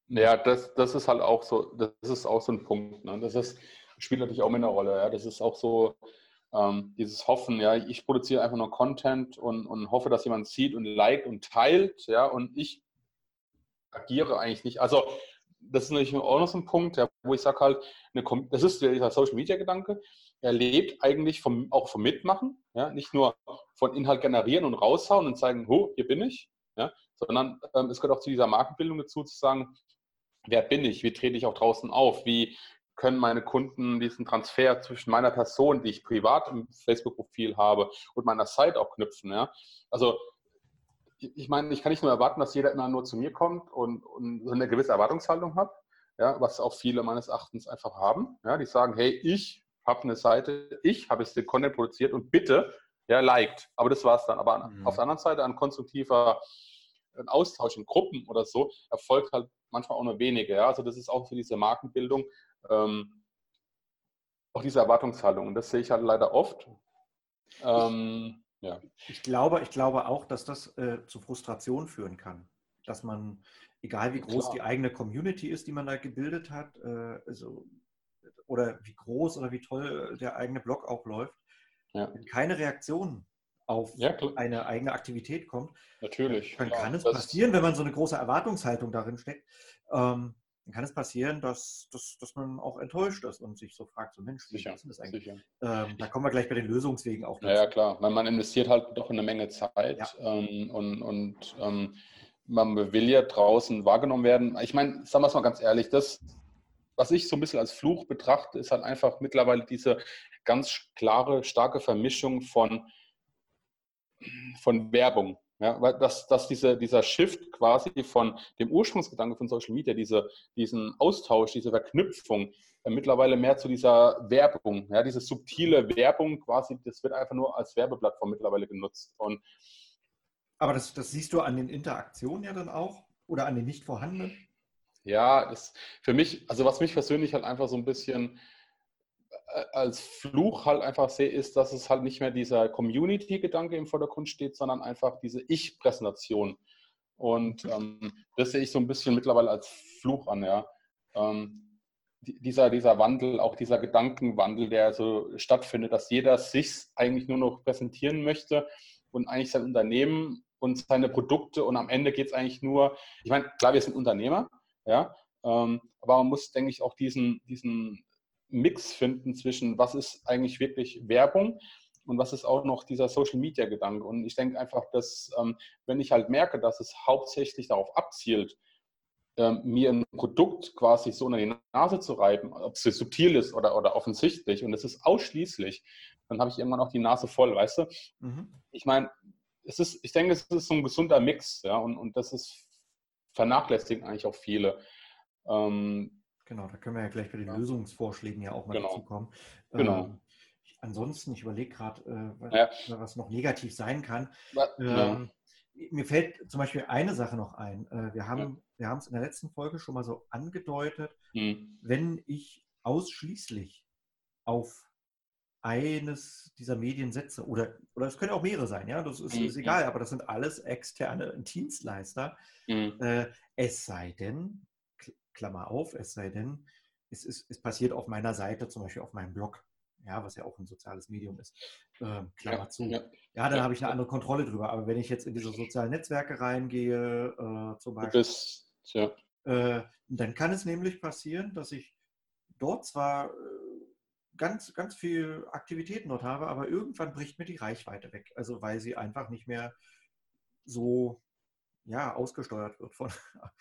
Ja, das, das ist halt auch so, das ist auch so ein Punkt. Ne? Das ist, spielt natürlich auch mit einer Rolle. Ja? Das ist auch so, ähm, dieses Hoffen, ja, ich produziere einfach nur Content und, und hoffe, dass jemand sieht und liked und teilt, ja, und ich agiere eigentlich nicht. Also das ist natürlich auch noch so ein Punkt, ja, wo ich sage halt, eine, das ist dieser Social Media Gedanke, er lebt eigentlich vom, auch vom Mitmachen, ja, nicht nur von Inhalt generieren und raushauen und zeigen, ho, hier bin ich, ja, sondern ähm, es gehört auch zu dieser Markenbildung dazu, zu sagen, wer bin ich, wie trete ich auch draußen auf, wie können meine Kunden diesen Transfer zwischen meiner Person, die ich privat im Facebook-Profil habe, und meiner Site auch knüpfen. Ja? Also ich meine, ich kann nicht nur erwarten, dass jeder immer nur zu mir kommt und, und eine gewisse Erwartungshaltung hat, ja, was auch viele meines Erachtens einfach haben. Ja, die sagen, hey, ich habe eine Seite, ich habe jetzt den Content produziert und bitte, ja, liked. Aber das war es dann. Aber mhm. auf der anderen Seite ein konstruktiver ein Austausch in Gruppen oder so erfolgt halt manchmal auch nur wenige. Ja? Also das ist auch für diese Markenbildung ähm, auch diese Erwartungshaltung. Und das sehe ich halt leider oft. Ähm, ja. ich, glaube, ich glaube auch, dass das äh, zu Frustration führen kann. Dass man, egal wie groß Klar. die eigene Community ist, die man da gebildet hat, äh, also, oder wie groß oder wie toll der eigene Blog auch läuft, ja. keine Reaktion auf ja, eine eigene Aktivität kommt, Natürlich, dann klar. kann es passieren, wenn man so eine große Erwartungshaltung darin steckt, ähm, dann kann es passieren, dass, dass, dass man auch enttäuscht ist und sich so fragt, so Mensch, wie sicher, ist das eigentlich? Ähm, da kommen wir gleich bei den Lösungswegen auch dazu. Ja, klar, weil man investiert halt doch eine Menge Zeit ja. ähm, und, und ähm, man will ja draußen wahrgenommen werden. Ich meine, sagen wir es mal ganz ehrlich, das, was ich so ein bisschen als Fluch betrachte, ist halt einfach mittlerweile diese ganz klare, starke Vermischung von, von Werbung ja, weil dass, dass diese, dieser Shift quasi von dem Ursprungsgedanke von Social Media, diese, diesen Austausch, diese Verknüpfung, äh, mittlerweile mehr zu dieser Werbung, ja, diese subtile Werbung quasi, das wird einfach nur als Werbeplattform mittlerweile genutzt. Und Aber das, das siehst du an den Interaktionen ja dann auch oder an den nicht vorhandenen? Ja, das für mich, also was mich persönlich halt einfach so ein bisschen als Fluch halt einfach sehe, ist, dass es halt nicht mehr dieser Community-Gedanke im Vordergrund steht, sondern einfach diese Ich-Präsentation. Und mhm. ähm, das sehe ich so ein bisschen mittlerweile als Fluch an, ja. Ähm, dieser, dieser Wandel, auch dieser Gedankenwandel, der so stattfindet, dass jeder sich eigentlich nur noch präsentieren möchte und eigentlich sein Unternehmen und seine Produkte und am Ende geht es eigentlich nur, ich meine, klar, wir sind Unternehmer, ja, ähm, aber man muss, denke ich, auch diesen, diesen Mix finden zwischen, was ist eigentlich wirklich Werbung und was ist auch noch dieser Social-Media-Gedanke. Und ich denke einfach, dass ähm, wenn ich halt merke, dass es hauptsächlich darauf abzielt, ähm, mir ein Produkt quasi so unter die Nase zu reiben, ob es subtil ist oder, oder offensichtlich, und es ist ausschließlich, dann habe ich irgendwann auch die Nase voll, weißt du? Mhm. Ich meine, es ist, ich denke, es ist so ein gesunder Mix, ja, und, und das ist vernachlässigen eigentlich auch viele. Ähm, Genau, da können wir ja gleich bei den ja. Lösungsvorschlägen ja auch mal genau. dazu kommen. Genau. Ähm, ansonsten, ich überlege gerade, äh, was, ja. was, noch negativ sein kann. Ähm, mir fällt zum Beispiel eine Sache noch ein. Äh, wir haben wir haben es in der letzten Folge schon mal so angedeutet, hm. wenn ich ausschließlich auf eines dieser Medien setze, oder, oder es können auch mehrere sein, ja, das ist, mhm. ist egal, aber das sind alles externe Dienstleister. Mhm. Äh, es sei denn, Klammer auf, es sei denn, es, ist, es passiert auf meiner Seite, zum Beispiel auf meinem Blog, ja, was ja auch ein soziales Medium ist, äh, Klammer ja, zu. Ja, ja dann ja, habe ich eine andere Kontrolle drüber. Aber wenn ich jetzt in diese sozialen Netzwerke reingehe, äh, zum Beispiel, bist, äh, dann kann es nämlich passieren, dass ich dort zwar äh, ganz, ganz viel Aktivitäten dort habe, aber irgendwann bricht mir die Reichweite weg. Also weil sie einfach nicht mehr so ja, ausgesteuert wird von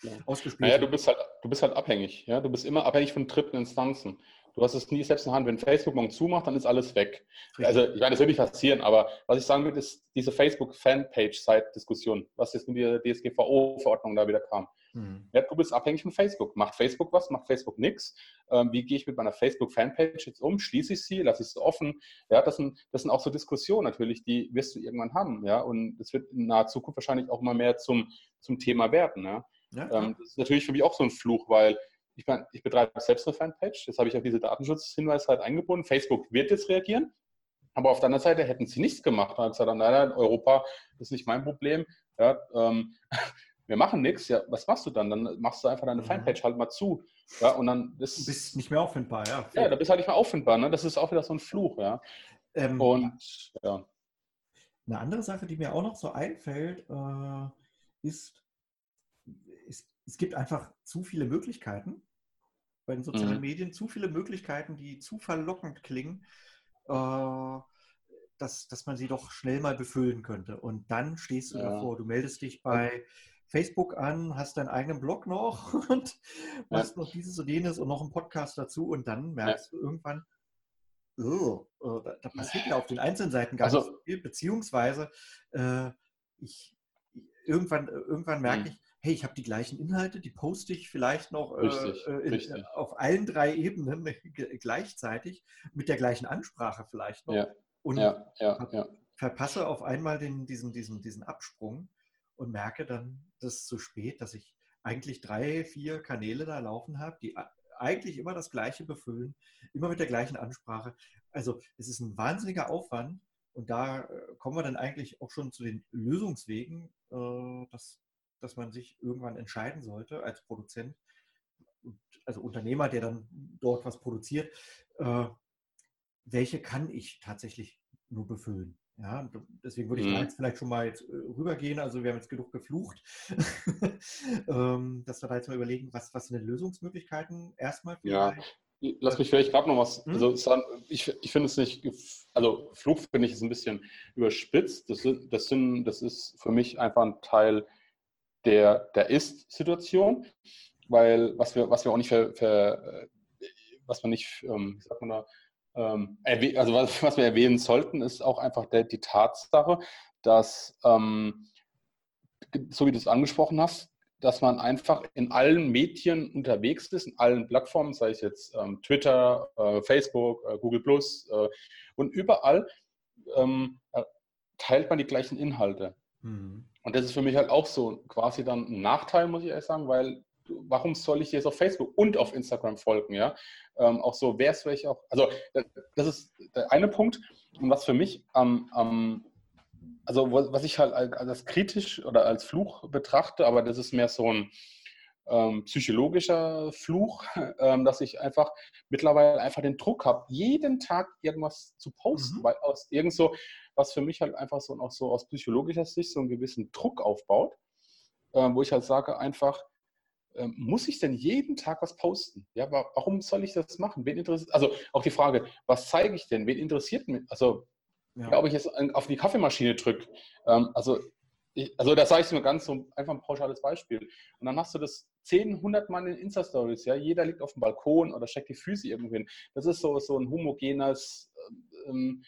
ja. ausgespielt. Naja, du bist halt, du bist halt abhängig, ja. Du bist immer abhängig von dritten Instanzen. Du hast es nie selbst in der Hand. Wenn Facebook morgen zumacht, dann ist alles weg. Richtig. Also, ich meine, das wird nicht passieren, aber was ich sagen will, ist diese Facebook-Fanpage-Site-Diskussion, was jetzt mit der DSGVO-Verordnung da wieder kam. Mhm. Ja, du bist abhängig von Facebook. Macht Facebook was? Macht Facebook nichts? Ähm, wie gehe ich mit meiner Facebook-Fanpage jetzt um? Schließe ich sie? Lasse ich sie offen? Ja, das sind, das sind auch so Diskussionen natürlich, die wirst du irgendwann haben. Ja, und es wird in naher Zukunft wahrscheinlich auch immer mehr zum, zum Thema werden. Ja? Ja ähm, das ist natürlich für mich auch so ein Fluch, weil ich meine, ich betreibe selbst eine Fanpage. Jetzt habe ich auf diese Datenschutzhinweise halt eingebunden. Facebook wird jetzt reagieren. Aber auf der anderen Seite hätten sie nichts gemacht. Dann gesagt, nein, Europa ist nicht mein Problem. Ja, ähm, wir machen nichts, ja, was machst du dann? Dann machst du einfach deine mhm. Fanpage halt mal zu. Ja, und dann ist, du bist nicht mehr auffindbar, ja. Ja, da bist halt nicht mehr auffindbar. Ne? Das ist auch wieder so ein Fluch, ja. Ähm, und ja. Eine andere Sache, die mir auch noch so einfällt, äh, ist, es, gibt einfach zu viele Möglichkeiten bei den sozialen mhm. Medien, zu viele Möglichkeiten, die zu verlockend klingen, äh, dass, dass man sie doch schnell mal befüllen könnte. Und dann stehst du ja. davor, du meldest dich bei Facebook an, hast deinen eigenen Blog noch und machst ja. noch dieses und jenes und noch einen Podcast dazu und dann merkst ja. du irgendwann, oh, oh, da, da, passiert ja auf den einzelnen Seiten gar also, nicht so viel, beziehungsweise äh, ich, irgendwann, irgendwann merke mhm. ich, hey, ich habe die gleichen Inhalte, die poste ich vielleicht noch äh, richtig, äh, in, richtig. auf allen drei Ebenen gleichzeitig mit der gleichen Ansprache vielleicht noch. Ja. Und ja, ja, verpasse auf einmal den, diesen, diesen, diesen Absprung und merke dann, das ist zu spät, dass ich eigentlich drei, vier Kanäle da laufen habe, die eigentlich immer das Gleiche befüllen, immer mit der gleichen Ansprache. Also es ist ein wahnsinniger Aufwand und da äh, kommen wir dann eigentlich auch schon zu den Lösungswegen, äh, dass, dass man sich irgendwann entscheiden sollte als Produzent, also Unternehmer, der dann dort was produziert, äh, welche kann ich tatsächlich nur befüllen. Ja, deswegen würde ich mhm. da jetzt vielleicht schon mal jetzt äh, rübergehen. Also wir haben jetzt genug geflucht, ähm, dass wir da jetzt mal überlegen, was, was sind denn Lösungsmöglichkeiten erstmal Ja, lass mich vielleicht gerade noch was. Hm? Also ich, ich finde es nicht, also Fluch finde ich ist ein bisschen überspitzt. Das, sind, das, sind, das ist für mich einfach ein Teil der, der Ist-Situation, weil was wir, was wir auch nicht für, für äh, was man nicht, ähm, wie sagt man da, ähm, also was, was, wir erwähnen sollten, ist auch einfach der, die Tatsache, dass, ähm, so wie du es angesprochen hast, dass man einfach in allen Medien unterwegs ist, in allen Plattformen, sei es jetzt ähm, Twitter, äh, Facebook, äh, Google Plus äh, und überall ähm, äh, teilt man die gleichen Inhalte. Mhm. Und das ist für mich halt auch so quasi dann ein Nachteil, muss ich ehrlich sagen, weil warum soll ich jetzt auf Facebook und auf Instagram folgen, ja? Ähm, auch so, wer ist welche auch, also das ist der eine Punkt. Und was für mich am, am also was ich halt als kritisch oder als Fluch betrachte, aber das ist mehr so ein ähm, psychologischer Fluch, ähm, dass ich einfach mittlerweile einfach den Druck habe, jeden Tag irgendwas zu posten, mhm. weil aus irgend so, was für mich halt einfach so auch so aus psychologischer Sicht so einen gewissen Druck aufbaut, äh, wo ich halt sage einfach, ähm, muss ich denn jeden Tag was posten? Ja, warum soll ich das machen? Wen interessiert, also auch die Frage, was zeige ich denn? Wen interessiert mich? Also, ja. ob ich jetzt auf die Kaffeemaschine drücke. Ähm, also, ich, also da sage ich mir ganz so einfach ein pauschales Beispiel. Und dann hast du das 10, 100 Mal in Insta-Stories, ja, jeder liegt auf dem Balkon oder steckt die Füße irgendwo hin. Das ist so, so ein homogenes, ähm,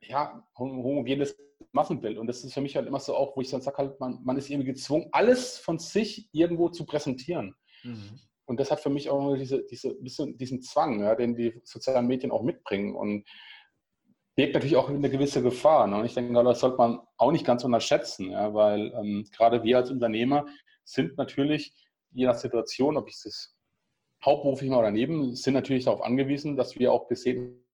ja, homogenes Massenbild. Und das ist für mich halt immer so auch, wo ich dann sage, halt, man, man ist irgendwie gezwungen, alles von sich irgendwo zu präsentieren. Mhm. Und das hat für mich auch diese, diese, bisschen diesen Zwang, ja, den die sozialen Medien auch mitbringen. Und birgt natürlich auch eine gewisse Gefahr. Ne? Und ich denke, das sollte man auch nicht ganz unterschätzen, ja, weil ähm, gerade wir als Unternehmer sind natürlich, je nach Situation, ob ich das hauptberuflich mal oder neben, sind natürlich darauf angewiesen, dass wir auch gesehen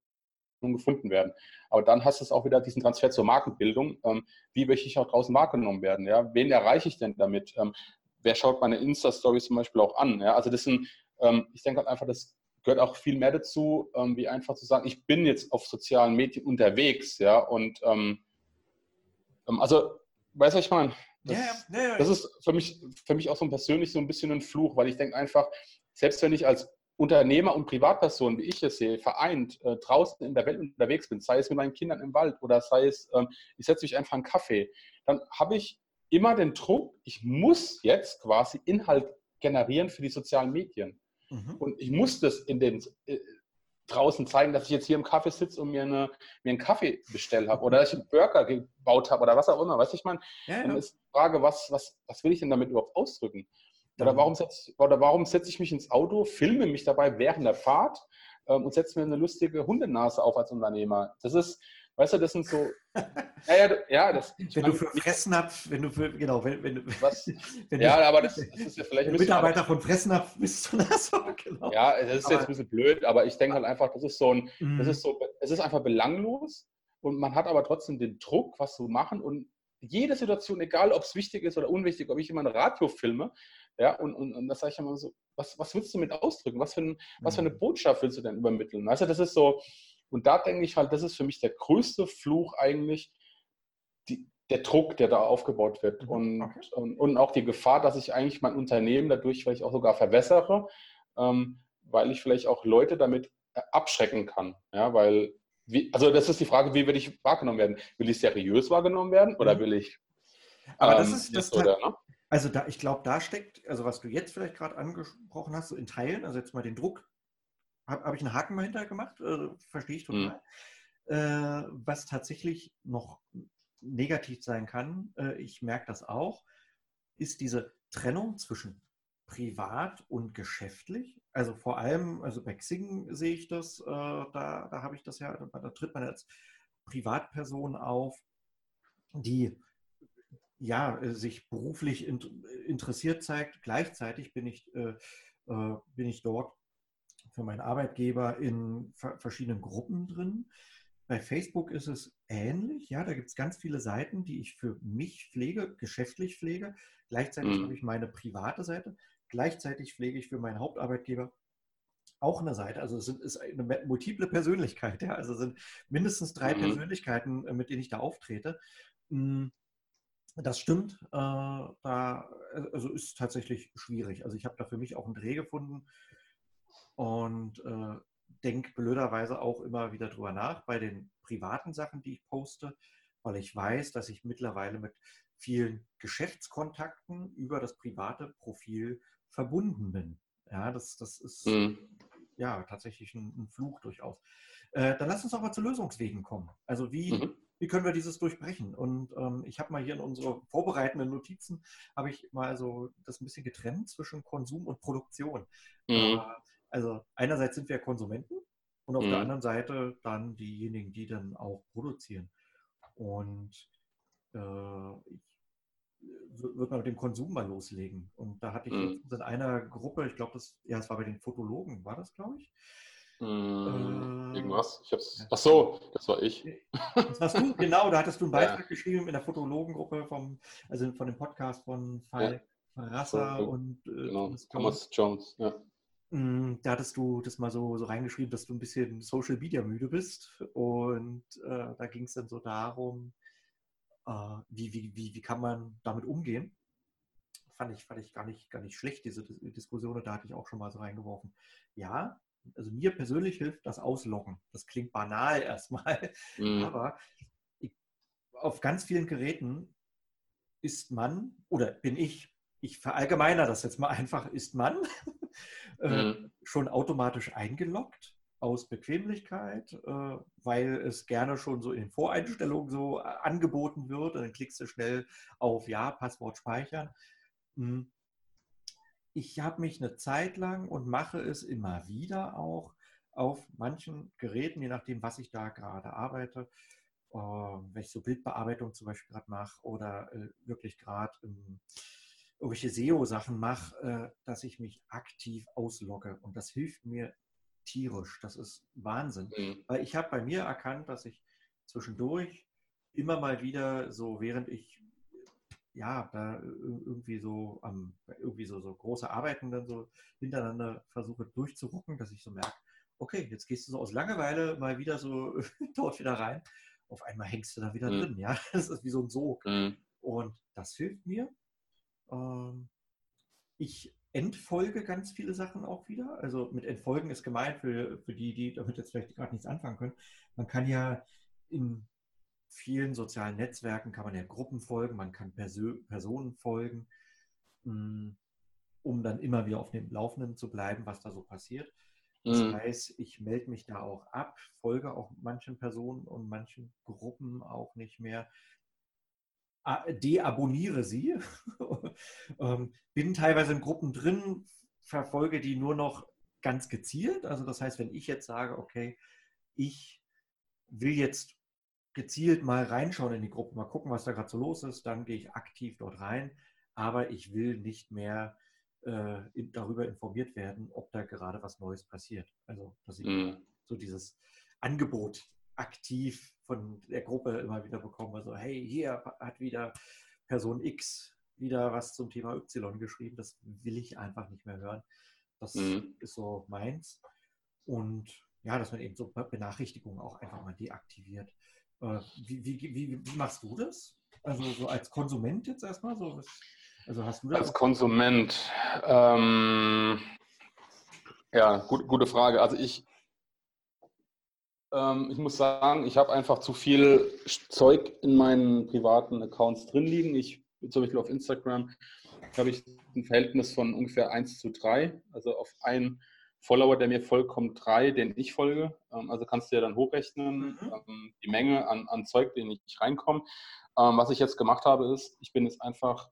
gefunden werden. Aber dann hast du auch wieder diesen Transfer zur Markenbildung. Ähm, wie möchte ich auch draußen wahrgenommen werden? Ja? Wen erreiche ich denn damit? Ähm, wer schaut meine Insta-Stories zum Beispiel auch an? Ja? Also das sind, ähm, ich denke halt einfach, das gehört auch viel mehr dazu, ähm, wie einfach zu sagen, ich bin jetzt auf sozialen Medien unterwegs, ja, und ähm, ähm, also, weißt du, was ich meine? Das, ja, ja, ja, das ist für mich, für mich auch so ein persönlich so ein bisschen ein Fluch, weil ich denke einfach, selbst wenn ich als Unternehmer und Privatperson, wie ich es sehe, vereint äh, draußen in der Welt unterwegs bin, sei es mit meinen Kindern im Wald oder sei es, ähm, ich setze mich einfach einen Kaffee, dann habe ich immer den Druck, ich muss jetzt quasi Inhalt generieren für die sozialen Medien. Mhm. Und ich muss das in den äh, draußen zeigen, dass ich jetzt hier im Kaffee sitze und mir, eine, mir einen Kaffee bestellt habe oder dass ich einen Burger gebaut habe oder was auch immer. Weißt du, ich meine, ja, dann ist die Frage, was, was, was will ich denn damit überhaupt ausdrücken? Oder warum setze setz ich mich ins Auto, filme mich dabei während der Fahrt ähm, und setze mir eine lustige Hundenase auf als Unternehmer? Das ist, Weißt du, das sind so. Ja, ja, ja das, wenn du für Fressnapf, wenn du für, genau, wenn, wenn, was, wenn ja, du, aber das, das, ist ja vielleicht. Ein Mitarbeiter aber, von Fressnapf bist du da so, genau. Ja, das ist aber, jetzt ein bisschen blöd, aber ich denke halt einfach, das ist so ein, mhm. das ist so, es ist einfach belanglos und man hat aber trotzdem den Druck, was zu machen und jede Situation, egal ob es wichtig ist oder unwichtig, ob ich immer ein Radio filme, ja, und, und, und das sage ich immer so, was, was willst du mit ausdrücken? Was für, ein, was für eine mhm. Botschaft willst du denn übermitteln? Also das ist so, und da denke ich halt, das ist für mich der größte Fluch eigentlich, die, der Druck, der da aufgebaut wird. Mhm. Und, okay. und, und, auch die Gefahr, dass ich eigentlich mein Unternehmen dadurch vielleicht auch sogar verwässere, ähm, weil ich vielleicht auch Leute damit äh, abschrecken kann. Ja, weil, wie, also das ist die Frage, wie will ich wahrgenommen werden? Will ich seriös wahrgenommen werden oder mhm. will ich. Aber ähm, das ist das. Oder, ne? Also da, ich glaube, da steckt, also was du jetzt vielleicht gerade angesprochen hast, so in Teilen, also jetzt mal den Druck habe hab ich einen Haken mal hinter gemacht, äh, verstehe ich total. Mhm. Äh, was tatsächlich noch negativ sein kann, äh, ich merke das auch, ist diese Trennung zwischen privat und geschäftlich. Also vor allem, also bei Xing sehe ich das, äh, da, da habe ich das ja, da tritt man als Privatperson auf, die ja, sich beruflich interessiert zeigt. Gleichzeitig bin ich, äh, äh, bin ich dort für meinen Arbeitgeber in verschiedenen Gruppen drin. Bei Facebook ist es ähnlich. Ja, da gibt es ganz viele Seiten, die ich für mich pflege, geschäftlich pflege. Gleichzeitig mhm. habe ich meine private Seite. Gleichzeitig pflege ich für meinen Hauptarbeitgeber auch eine Seite. Also es ist eine multiple Persönlichkeit. Ja? Also es sind mindestens drei mhm. Persönlichkeiten, äh, mit denen ich da auftrete. Hm, das stimmt. Äh, da, also ist tatsächlich schwierig. Also ich habe da für mich auch einen Dreh gefunden und äh, denke blöderweise auch immer wieder drüber nach bei den privaten Sachen, die ich poste, weil ich weiß, dass ich mittlerweile mit vielen Geschäftskontakten über das private Profil verbunden bin. Ja, das, das ist mhm. ja tatsächlich ein, ein Fluch durchaus. Äh, dann lass uns auch mal zu Lösungswegen kommen. Also wie, mhm. Wie können wir dieses durchbrechen? Und ähm, ich habe mal hier in unsere vorbereitenden Notizen, habe ich mal so das ein bisschen getrennt zwischen Konsum und Produktion. Mhm. Äh, also einerseits sind wir Konsumenten und auf mhm. der anderen Seite dann diejenigen, die dann auch produzieren. Und äh, ich würde mal mit dem Konsum mal loslegen. Und da hatte ich mhm. in einer Gruppe, ich glaube, das, ja, es war bei den Fotologen, war das, glaube ich? Mhm, äh, irgendwas. Ich hab's, ach so, das war ich. Das warst du, genau, da hattest du einen Beitrag ja. geschrieben in der Fotologengruppe vom, also von dem Podcast von Falk ja. Rasser so, und äh, genau. Thomas Jones, ja. Hm, da hattest du das mal so, so reingeschrieben, dass du ein bisschen Social Media müde bist. Und äh, da ging es dann so darum, äh, wie, wie, wie, wie kann man damit umgehen. Fand ich, fand ich gar, nicht, gar nicht schlecht, diese Diskussion. Und da hatte ich auch schon mal so reingeworfen. Ja, also mir persönlich hilft das Ausloggen. Das klingt banal erstmal, mhm. aber ich, auf ganz vielen Geräten ist man oder bin ich ich verallgemeiner das jetzt mal einfach, ist man äh, mhm. schon automatisch eingeloggt aus Bequemlichkeit, äh, weil es gerne schon so in Voreinstellungen so äh, angeboten wird. Und dann klickst du schnell auf Ja, Passwort speichern. Hm. Ich habe mich eine Zeit lang und mache es immer wieder auch auf manchen Geräten, je nachdem, was ich da gerade arbeite, wenn ich so Bildbearbeitung zum Beispiel gerade mache oder wirklich gerade im irgendwelche SEO-Sachen mache, äh, dass ich mich aktiv auslogge. Und das hilft mir tierisch. Das ist Wahnsinn. Mhm. Weil ich habe bei mir erkannt, dass ich zwischendurch immer mal wieder so, während ich ja, da irgendwie so am, irgendwie so, so große Arbeiten dann so hintereinander versuche durchzurucken, dass ich so merke, okay, jetzt gehst du so aus Langeweile mal wieder so dort wieder rein. Auf einmal hängst du da wieder mhm. drin, ja. Das ist wie so ein Sog. Mhm. Und das hilft mir. Ähm, ich entfolge ganz viele Sachen auch wieder. Also mit Entfolgen ist gemeint für, für die, die damit jetzt vielleicht gerade nichts anfangen können. Man kann ja in vielen sozialen Netzwerken kann man ja Gruppen folgen, man kann Persö Personen folgen, mm, um dann immer wieder auf dem Laufenden zu bleiben, was da so passiert. Das mhm. heißt, ich melde mich da auch ab, folge auch manchen Personen und manchen Gruppen auch nicht mehr, deabonniere sie, ähm, bin teilweise in Gruppen drin, verfolge die nur noch ganz gezielt. Also das heißt, wenn ich jetzt sage, okay, ich will jetzt gezielt mal reinschauen in die Gruppe, mal gucken, was da gerade so los ist, dann gehe ich aktiv dort rein, aber ich will nicht mehr äh, in, darüber informiert werden, ob da gerade was Neues passiert. Also, dass ich mm. so dieses Angebot aktiv von der Gruppe immer wieder bekomme, so, hey, hier hat wieder Person X wieder was zum Thema Y geschrieben, das will ich einfach nicht mehr hören. Das mm. ist so meins. Und ja, dass man eben so Benachrichtigungen auch einfach mal deaktiviert. Äh, wie, wie, wie, wie, machst du das? Also so als Konsument jetzt erstmal so? Also hast du das? Als Konsument, ähm, ja, gut, gute Frage. Also ich, ähm, ich muss sagen, ich habe einfach zu viel Zeug in meinen privaten Accounts drin liegen. Ich zum Beispiel auf Instagram habe ich ein Verhältnis von ungefähr 1 zu 3. Also auf ein Follower, der mir folgt, kommt drei, den ich folge. Ähm, also kannst du ja dann hochrechnen, mhm. Ähm, die Menge an, an Zeug, den ich reinkomme. Ähm, was ich jetzt gemacht habe, ist, ich bin jetzt einfach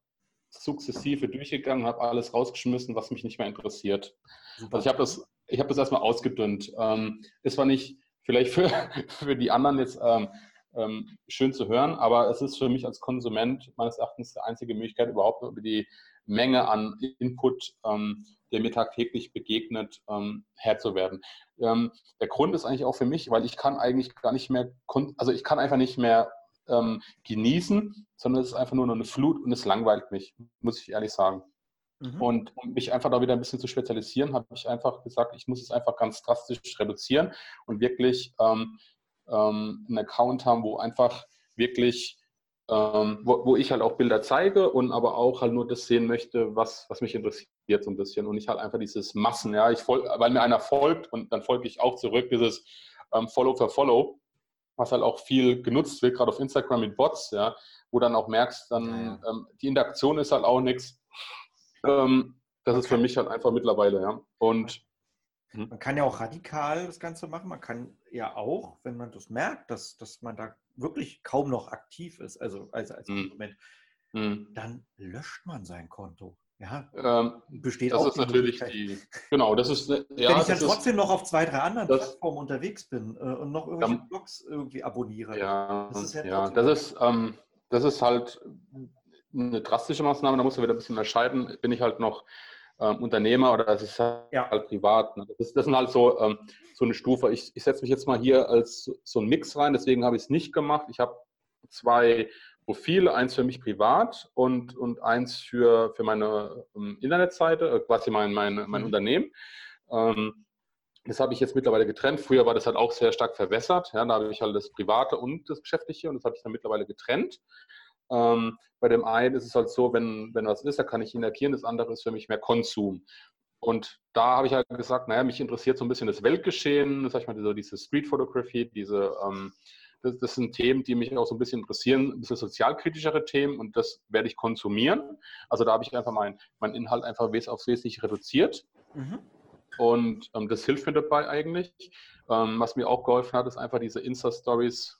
sukzessive durchgegangen, habe alles rausgeschmissen, was mich nicht mehr interessiert. Super. Also ich habe das, ich habe das erstmal ausgedünnt. das war nicht vielleicht für, für die anderen jetzt ähm, schön zu hören, aber es ist für mich als Konsument meines Erachtens die einzige Möglichkeit, überhaupt über die Menge an Input ähm, der mir tagtäglich begegnet, ähm, Herr zu werden. Ähm, der Grund ist eigentlich auch für mich, weil ich kann eigentlich gar nicht mehr, also ich kann einfach nicht mehr ähm, genießen, sondern es ist einfach nur noch eine Flut und es langweilt mich, muss ich ehrlich sagen. Mhm. Und um mich einfach da wieder ein bisschen zu spezialisieren, habe ich einfach gesagt, ich muss es einfach ganz drastisch reduzieren und wirklich ähm, ähm, einen Account haben, wo einfach wirklich ähm, wo, wo, ich halt auch Bilder zeige und aber auch halt nur das sehen möchte, was, was mich interessiert so ein bisschen. Und ich halt einfach dieses Massen, ja, ich folge, weil mir einer folgt und dann folge ich auch zurück, dieses ähm, Follow for Follow, was halt auch viel genutzt wird, gerade auf Instagram mit Bots, ja, wo dann auch merkst, dann ähm, die Interaktion ist halt auch nichts. Ähm, das okay. ist für mich halt einfach mittlerweile, ja. Und man kann ja auch radikal das Ganze machen. Man kann ja auch, wenn man das merkt, dass, dass man da wirklich kaum noch aktiv ist, also als, als mhm. Moment, mhm. dann löscht man sein Konto. Ja, ähm, besteht das auch ist die natürlich die, genau, das ist, ja, Wenn ich dann trotzdem ist, noch auf zwei, drei anderen das, Plattformen unterwegs bin äh, und noch irgendwelche dann, Blogs irgendwie abonniere. Ja, das ist, ja, ja das, ist ähm, das ist halt eine drastische Maßnahme, da muss man wieder ein bisschen unterscheiden. Bin ich halt noch ähm, Unternehmer oder das ist halt ja. privat. Ne? Das, das, sind halt so, ähm, so eine Stufe. Ich, ich setze mich jetzt mal hier als so ein Mix rein, deswegen habe ich es nicht gemacht. Ich habe zwei Profile, eins für mich privat und, und eins für, für meine ähm, Internetseite, äh, quasi mein, mein, mein mhm. Unternehmen. Ähm, das habe ich jetzt mittlerweile getrennt. Früher war das halt auch sehr stark verwässert. Ja, da habe ich halt das Private und das Geschäftliche und das habe ich dann mittlerweile getrennt. Ähm, bei dem einen ist es halt so, wenn, wenn was ist, da kann ich interagieren, das andere ist für mich mehr Konsum. Und da habe ich halt gesagt, naja, mich interessiert so ein bisschen das Weltgeschehen, sag ich mal, so diese Street Photography, diese, ähm, das, das, sind Themen, die mich auch so ein bisschen interessieren, ein bisschen sozialkritischere Themen und das werde ich konsumieren. Also da habe ich einfach meinen mein Inhalt einfach aufs Wesentliche reduziert. Mhm. Und ähm, das hilft mir dabei eigentlich. Ähm, was mir auch geholfen hat, ist einfach diese Insta-Stories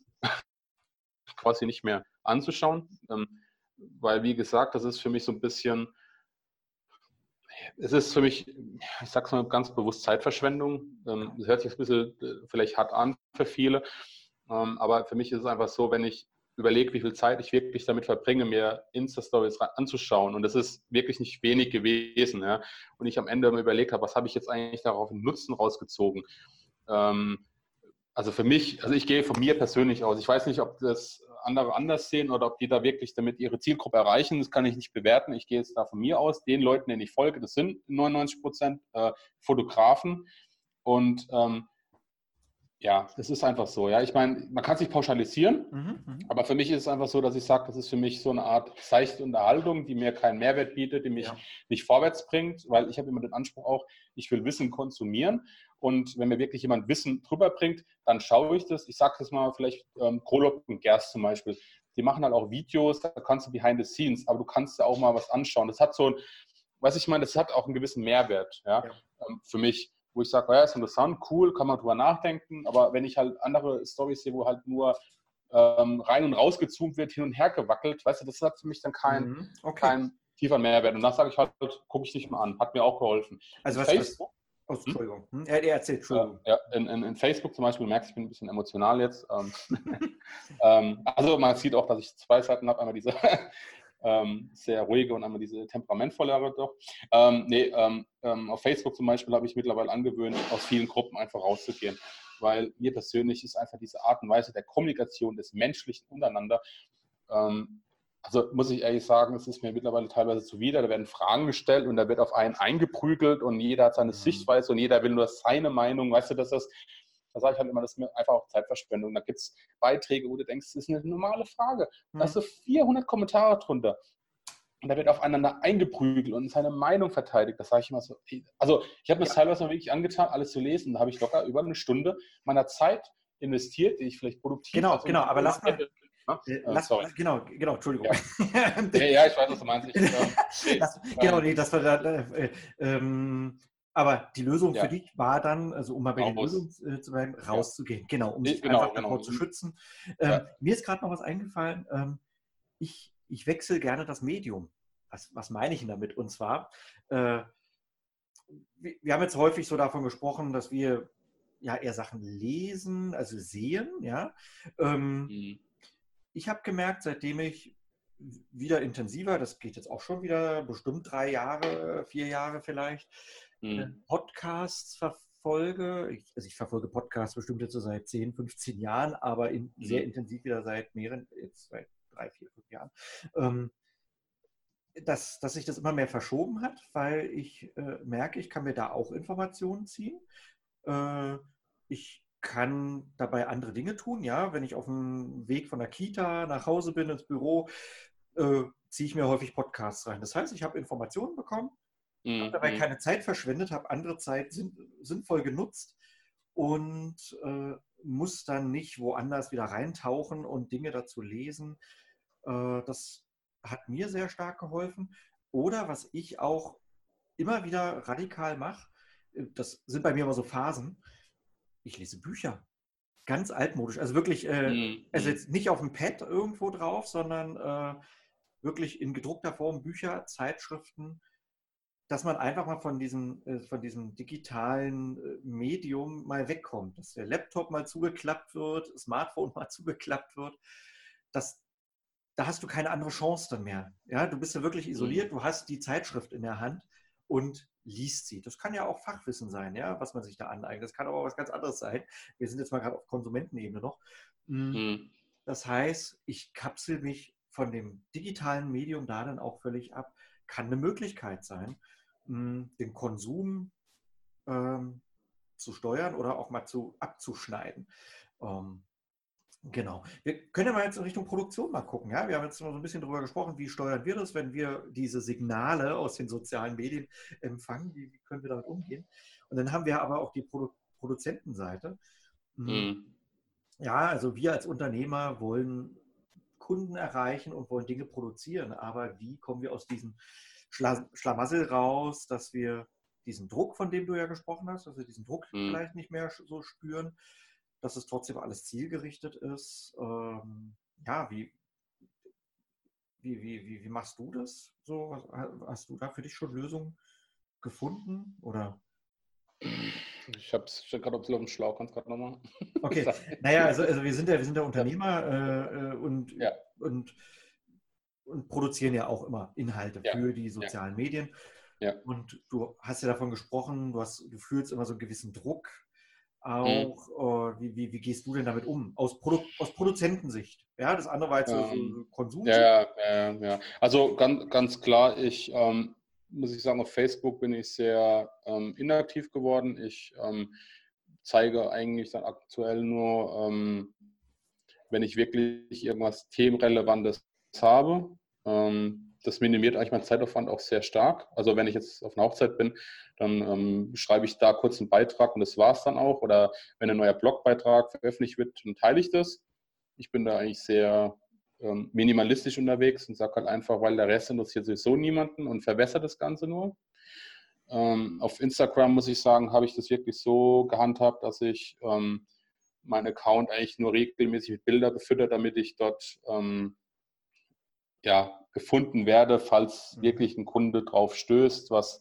quasi nicht mehr anzuschauen. Ähm, weil, wie gesagt, das ist für mich so ein bisschen, es ist für mich, ich sage es mal ganz bewusst, Zeitverschwendung. Ähm, das hört sich ein bisschen äh, vielleicht hart an für viele. Ähm, aber für mich ist es einfach so, wenn ich überlege, wie viel Zeit ich wirklich damit verbringe, mir Insta-Stories anzuschauen. Und das ist wirklich nicht wenig gewesen. Ja? Und ich am Ende überlegt habe, was habe ich jetzt eigentlich darauf einen Nutzen rausgezogen. Ähm, also für mich, also ich gehe von mir persönlich aus. Ich weiß nicht, ob das andere anders sehen oder ob die da wirklich damit ihre Zielgruppe erreichen. Das kann ich nicht bewerten. Ich gehe jetzt da von mir aus. Den Leuten, denen ich folge, das sind 99 Prozent äh, Fotografen. Und ähm, ja, es ist einfach so. Ja, ich meine, man kann sich pauschalisieren, mhm, mhm, aber für mich ist es einfach so, dass ich sage, das ist für mich so eine Art seichte Unterhaltung, die mir keinen Mehrwert bietet, die mich ja. nicht vorwärts bringt, weil ich habe immer den Anspruch auch, ich will Wissen konsumieren und wenn mir wirklich jemand Wissen drüber bringt, dann schaue ich das. Ich sage das mal vielleicht ähm, Krolop und Gerst zum Beispiel. Die machen halt auch Videos, da kannst du behind the scenes, aber du kannst ja auch mal was anschauen. Das hat so ein, was ich meine, das hat auch einen gewissen Mehrwert ja, ja. Ähm, für mich wo ich sage, ja, ist interessant, cool, kann man drüber nachdenken, aber wenn ich halt andere Stories sehe, wo halt nur ähm, rein und rausgezoomt wird, hin und her gewackelt, weißt du, das hat für mich dann keinen mhm, okay. kein tieferen Mehrwert. Und das sage ich halt, gucke ich nicht mal an. Hat mir auch geholfen. Also in was Facebook, was, oh, Entschuldigung. Hm? Er, er erzählt, Entschuldigung. ja, in, in, in, Facebook zum Beispiel, du merkst, ich bin ein bisschen emotional jetzt. Ähm, ähm, also man sieht auch, dass ich zwei Seiten habe. Einmal diese ähm, sehr ruhige und einmal diese temperamentvollere doch. Ähm, nee, ähm, ähm, auf Facebook zum Beispiel habe ich mittlerweile angewöhnt, aus vielen Gruppen einfach rauszugehen, weil mir persönlich ist einfach diese Art und Weise der Kommunikation des Menschlichen untereinander ähm, also muss ich ehrlich sagen, es ist mir mittlerweile teilweise zuwider. Da werden Fragen gestellt und da wird auf einen eingeprügelt und jeder hat seine mhm. Sichtweise und jeder will nur seine Meinung. Weißt du, dass das da sage ich halt immer, das ist einfach auch Zeitverschwendung. Da gibt es Beiträge, wo du denkst, das ist eine normale Frage. Da hast du 400 Kommentare drunter. Und da wird aufeinander eingeprügelt und seine Meinung verteidigt. Das sage ich immer so. Also, ich habe mir ja. teilweise wirklich angetan, alles zu lesen. Da habe ich locker über eine Stunde meiner Zeit investiert, die ich vielleicht produktiv. Genau, also genau, aber lass mal. Hätte. Äh, lass, sorry. Genau, genau, Entschuldigung. Ja. ja, ich weiß, was du meinst. Ich, äh, lass, genau, nee, das war da, äh, ähm, aber die Lösung ja. für dich war dann, also um mal bei den Lösungen äh, zu bleiben, rauszugehen. Genau, um sich genau, einfach genau. davor zu schützen. Ähm. Mir ist gerade noch was eingefallen. Ähm, ich, ich wechsle gerne das Medium. Was, was meine ich denn damit? Und zwar, äh, wir, wir haben jetzt häufig so davon gesprochen, dass wir ja eher Sachen lesen, also sehen, ja. Ähm, mhm. Ich habe gemerkt, seitdem ich wieder intensiver, das geht jetzt auch schon wieder bestimmt drei Jahre, vier Jahre vielleicht, mhm. Podcasts verfolge. Ich, also ich verfolge Podcasts bestimmt jetzt so seit 10, 15 Jahren, aber in, mhm. sehr intensiv wieder seit mehreren, jetzt seit drei, vier, fünf Jahren. Ähm, dass, dass sich das immer mehr verschoben hat, weil ich äh, merke, ich kann mir da auch Informationen ziehen. Äh, ich kann dabei andere Dinge tun. Ja, wenn ich auf dem Weg von der Kita nach Hause bin ins Büro, äh, ziehe ich mir häufig Podcasts rein. Das heißt, ich habe Informationen bekommen, Mhm. Habe dabei keine Zeit verschwendet, habe andere Zeit sinnvoll genutzt und äh, muss dann nicht woanders wieder reintauchen und Dinge dazu lesen. Äh, das hat mir sehr stark geholfen. Oder was ich auch immer wieder radikal mache, äh, das sind bei mir immer so Phasen, ich lese Bücher. Ganz altmodisch. Also wirklich, äh, mhm. also mhm. jetzt nicht auf dem Pad irgendwo drauf, sondern äh, wirklich in gedruckter Form Bücher, Zeitschriften dass man einfach mal von diesem, äh, von diesem digitalen äh, Medium mal wegkommt, dass der Laptop mal zugeklappt wird, Smartphone mal zugeklappt wird. Das, da hast du keine andere Chance dann mehr. Ja, du bist ja wirklich isoliert, mhm. du hast die Zeitschrift in der Hand und liest sie. Das kann ja auch Fachwissen sein, ja, was man sich da aneignet. Das kann aber auch was ganz anderes sein. Wir sind jetzt mal gerade auf Konsumentenebene noch. Mm. Mhm. Das heißt, ich kapsel mich von dem digitalen Medium da dann auch völlig ab. Kann eine Möglichkeit sein den Konsum ähm, zu steuern oder auch mal zu abzuschneiden. Ähm, genau. Wir können ja mal jetzt in Richtung Produktion mal gucken. Ja? Wir haben jetzt noch so ein bisschen darüber gesprochen, wie steuern wir das, wenn wir diese Signale aus den sozialen Medien empfangen, wie, wie können wir damit umgehen. Und dann haben wir aber auch die Produ Produzentenseite. Hm. Mhm. Ja, also wir als Unternehmer wollen Kunden erreichen und wollen Dinge produzieren, aber wie kommen wir aus diesen Schla Schlamassel raus, dass wir diesen Druck, von dem du ja gesprochen hast, dass wir diesen Druck mhm. vielleicht nicht mehr so spüren, dass es trotzdem alles zielgerichtet ist. Ähm, ja, wie, wie, wie, wie, wie machst du das? So, hast du da für dich schon Lösungen gefunden? Oder? Ich habe es gerade ein bisschen auf dem Schlauch, kannst gerade nochmal. Okay, naja, also, also wir sind ja, wir sind ja Unternehmer äh, äh, und, ja. und, und produzieren ja auch immer Inhalte ja. für die sozialen ja. Medien. Ja. Und du hast ja davon gesprochen, du, hast, du fühlst immer so einen gewissen Druck auch. Mhm. wie, wie, wie, gehst du denn damit um? Aus, Produ aus Produzentensicht. Ja, das andere war jetzt ähm, so Konsum. Ja, ja, ja. Also ganz, ganz klar, ich ähm, muss ich sagen, auf Facebook bin ich sehr ähm, inaktiv geworden. Ich ähm, zeige eigentlich dann aktuell nur, ähm, wenn ich wirklich irgendwas Themenrelevantes habe. Ähm, das minimiert eigentlich meinen Zeitaufwand auch sehr stark. Also wenn ich jetzt auf einer Hochzeit bin, dann ähm, schreibe ich da kurz einen Beitrag und das war es dann auch. Oder wenn ein neuer Blogbeitrag veröffentlicht wird, dann teile ich das. Ich bin da eigentlich sehr ähm, minimalistisch unterwegs und sage halt einfach, weil der Rest interessiert sowieso niemanden und verwässert das Ganze nur. Ähm, auf Instagram muss ich sagen, habe ich das wirklich so gehandhabt, dass ich ähm, meinen Account eigentlich nur regelmäßig mit Bilder befütter, damit ich dort ähm, ja, gefunden werde, falls mhm. wirklich ein Kunde drauf stößt, was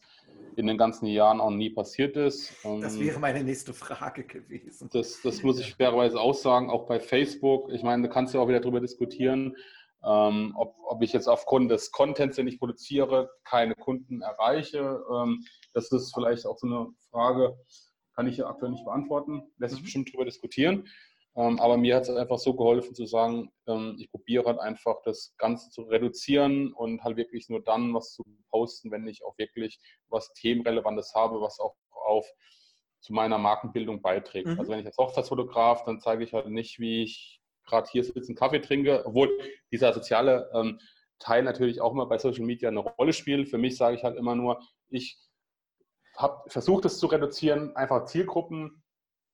in den ganzen Jahren auch nie passiert ist. Das ähm, wäre meine nächste Frage gewesen. Das, das muss ich fairerweise auch sagen, auch bei Facebook. Ich meine, da kannst du auch wieder darüber diskutieren, ähm, ob, ob ich jetzt aufgrund des Contents, den ich produziere, keine Kunden erreiche. Ähm, das ist vielleicht auch so eine Frage, kann ich aktuell nicht beantworten. Lässt sich mhm. bestimmt darüber diskutieren. Ähm, aber mir hat es einfach so geholfen zu sagen, ähm, ich probiere halt einfach das Ganze zu reduzieren und halt wirklich nur dann was zu posten, wenn ich auch wirklich was Themenrelevantes habe, was auch auf zu meiner Markenbildung beiträgt. Mhm. Also wenn ich als Hochzeitsfotograf, dann zeige ich halt nicht, wie ich gerade hier sitze, einen Kaffee trinke, obwohl dieser soziale ähm, Teil natürlich auch immer bei Social Media eine Rolle spielt. Für mich sage ich halt immer nur, ich habe versucht, es zu reduzieren, einfach Zielgruppen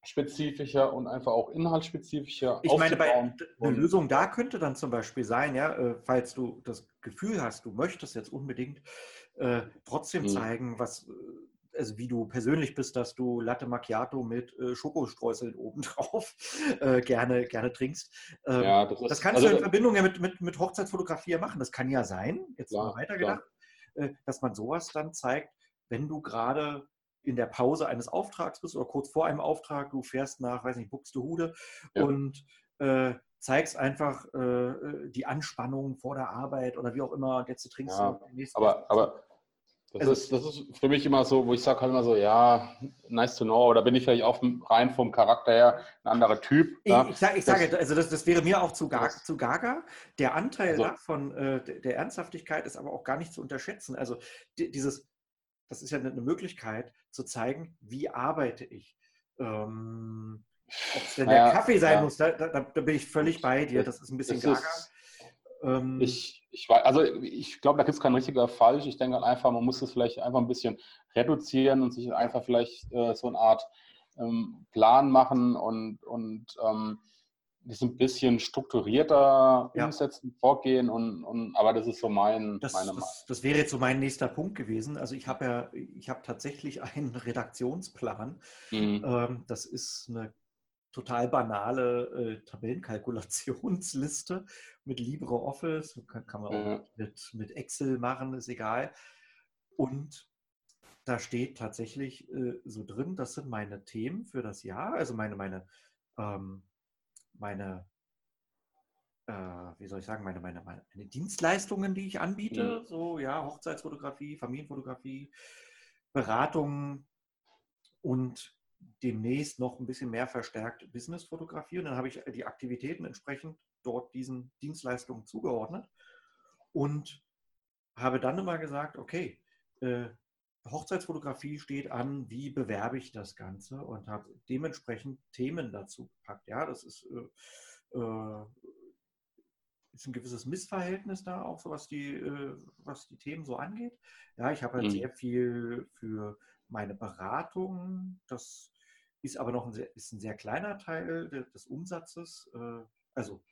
spezifischer und einfach auch inhaltsspezifischer. Ich meine, bei, eine Lösung da könnte dann zum Beispiel sein, ja, äh, falls du das Gefühl hast, du möchtest jetzt unbedingt äh, trotzdem mhm. zeigen, was, äh, also wie du persönlich bist, dass du Latte Macchiato mit äh, Schokostreuseln obendrauf äh, gerne, gerne trinkst. Ähm, ja, das, ist, das, kannst also, du in Verbindung ja mit, mit, mit Hochzeitsfotografie machen. Das kann ja sein, jetzt klar, mal weitergedacht, äh, dass man sowas dann zeigt, wenn du gerade in der Pause eines Auftrags bist oder kurz vor einem Auftrag, du fährst nach, weiß nicht, Buxtehude ja. und äh, zeigst einfach äh, äh, die Anspannung vor der Arbeit oder wie auch immer und jetzt trinkst ja, du aber, aber das, also, ist, das ist für mich immer so, wo ich sage halt immer so, ja, nice to know, oder bin ich vielleicht auch rein vom Charakter her ein anderer Typ. Ich, ja? ich, sage, ich sage, also das, das wäre mir auch zu, gar, zu gaga. Der Anteil also, davon, äh, der Ernsthaftigkeit ist aber auch gar nicht zu unterschätzen. Also dieses, das ist ja eine Möglichkeit zu zeigen, wie arbeite ich. Ähm, Ob es denn der Kaffee sein ja. muss, da, da, da, bin ich völlig bei dir. Das ist ein bisschen gaga. Ähm, ich, ich, also ich glaube, da gibt es kein richtiger Falsch. Ich denke halt einfach, man muss es vielleicht einfach ein bisschen reduzieren und sich einfach vielleicht äh, so eine Art ähm, Plan machen und, und ähm, das ein bisschen strukturierter ja. umsetzen, vorgehen und, und aber das ist so mein, das, meine Meinung. Das, das, wäre jetzt so mein nächster Punkt gewesen. Also ich habe ja, ich habe tatsächlich einen Redaktionsplan. Mhm. Ähm, das ist eine total banale äh, Tabellenkalkulationsliste mit LibreOffice, kann, kann man auch ja. mit, mit Excel machen, ist egal. Und da steht tatsächlich äh, so drin, das sind meine Themen für das Jahr, also meine, meine ähm, meine, äh, wie soll ich sagen, meine, meine, meine Dienstleistungen, die ich anbiete, mhm. so ja, Hochzeitsfotografie, Familienfotografie, Beratung und demnächst noch ein bisschen mehr verstärkt Businessfotografie. Und dann habe ich die Aktivitäten entsprechend dort diesen Dienstleistungen zugeordnet und habe dann immer gesagt, okay, äh, Hochzeitsfotografie steht an, wie bewerbe ich das Ganze und habe dementsprechend Themen dazu gepackt. Ja, das ist, äh, äh, ist ein gewisses Missverhältnis da auch, so was die, äh, was die Themen so angeht. Ja, ich habe halt mhm. sehr viel für meine Beratung. Das ist aber noch ein sehr, ist ein sehr kleiner Teil des Umsatzes. Äh, also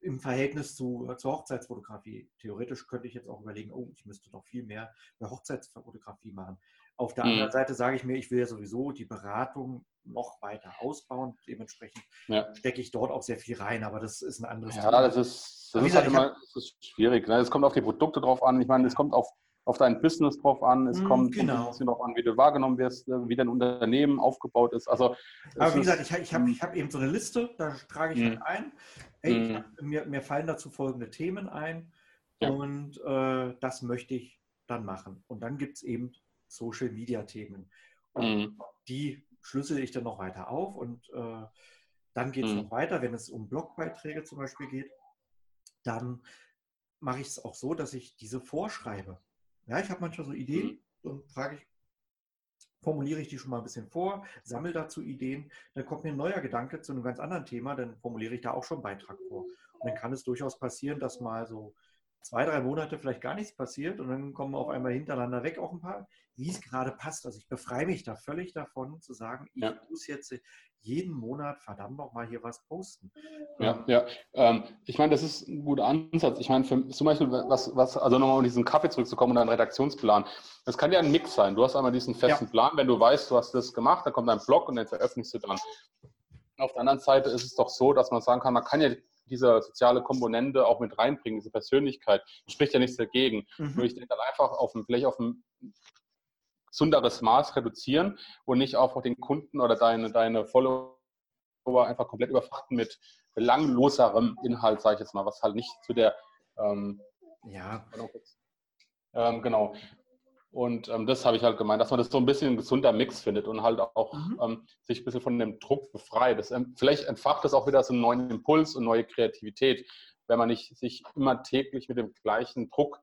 im Verhältnis zu, zur Hochzeitsfotografie. Theoretisch könnte ich jetzt auch überlegen, oh, ich müsste noch viel mehr bei Hochzeitsfotografie machen. Auf der mhm. anderen Seite sage ich mir, ich will ja sowieso die Beratung noch weiter ausbauen. Dementsprechend ja. stecke ich dort auch sehr viel rein, aber das ist ein anderes ja, Thema. Das ist, das ist halt immer das ist schwierig. Ne? Es kommt auf die Produkte drauf an. Ich meine, es kommt auf, auf dein Business drauf an, es Mm, kommt genau. ein bisschen darauf an, wie du wahrgenommen wirst, äh, wie dein Unternehmen aufgebaut ist. Also, Aber wie gesagt, ich, ich habe ich hab eben so eine Liste, da trage ich Mhm. halt ein. Ich Mhm. hab, mir, mir fallen dazu folgende Themen ein Ja. und äh, das möchte ich dann machen. Und dann gibt es eben Social-Media-Themen. Und Mhm. die schlüssel ich dann noch weiter auf und äh, dann geht es Mhm. noch weiter, wenn es um Blogbeiträge zum Beispiel geht, dann mache ich es auch so, dass ich diese vorschreibe. Ja, ich habe manchmal so Ideen, dann frage ich, formuliere ich die schon mal ein bisschen vor, sammle dazu Ideen, dann kommt mir ein neuer Gedanke zu einem ganz anderen Thema, dann formuliere ich da auch schon einen Beitrag vor. Und dann kann es durchaus passieren, dass mal so zwei, drei Monate vielleicht gar nichts passiert und dann kommen auf einmal hintereinander weg auch ein paar, wie es gerade passt. Also ich befreie mich da völlig davon zu sagen, ich Ja. muss jetzt jeden Monat verdammt noch mal hier was posten. Ja, ja. Ähm, ich meine, das ist ein guter Ansatz. Ich meine, für, zum Beispiel, was, was also nochmal um diesen Kaffee zurückzukommen und einen Redaktionsplan. Das kann ja ein Mix sein. Du hast einmal diesen festen Plan, wenn du weißt, du hast das gemacht, dann kommt dein Blog und dann veröffentlichst du dann. Auf der anderen Seite ist es doch so, dass man sagen kann, man kann ja diese soziale Komponente auch mit reinbringen, diese Persönlichkeit. Spricht ja nichts dagegen. Mhm. Nur ich denke dann einfach auf ein, vielleicht auf ein gesunderes Maß reduzieren und nicht auch den Kunden oder deine, deine Follower einfach komplett überfrachten mit belangloserem Inhalt, sage ich jetzt mal, was halt nicht zu der ähm, Ja, ähm, genau. Und ähm, das habe ich halt gemeint, dass man das so ein bisschen ein gesunder Mix findet und halt auch Mhm. ähm, sich ein bisschen von dem Druck befreit. Das, ähm, vielleicht entfacht das auch wieder so einen neuen Impuls und neue Kreativität, wenn man nicht sich immer täglich mit dem gleichen Druck,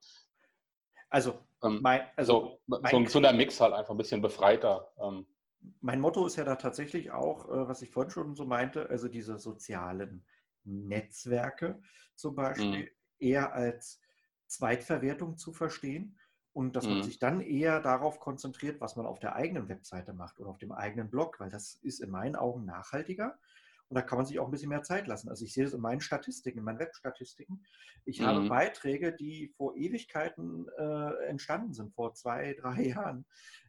also, ähm, mein, also so, so ein gesunder Mix halt einfach ein bisschen befreiter. Ähm, mein Motto ist ja da tatsächlich auch, äh, was ich vorhin schon so meinte, also diese sozialen Netzwerke zum Beispiel Mhm. eher als Zweitverwertung zu verstehen und dass man Mhm. sich dann eher darauf konzentriert, was man auf der eigenen Webseite macht oder auf dem eigenen Blog, weil das ist in meinen Augen nachhaltiger und da kann man sich auch ein bisschen mehr Zeit lassen. Also ich sehe das in meinen Statistiken, in meinen Webstatistiken. Ich habe Mhm. Beiträge, die vor Ewigkeiten äh, entstanden sind, vor zwei, drei Jahren,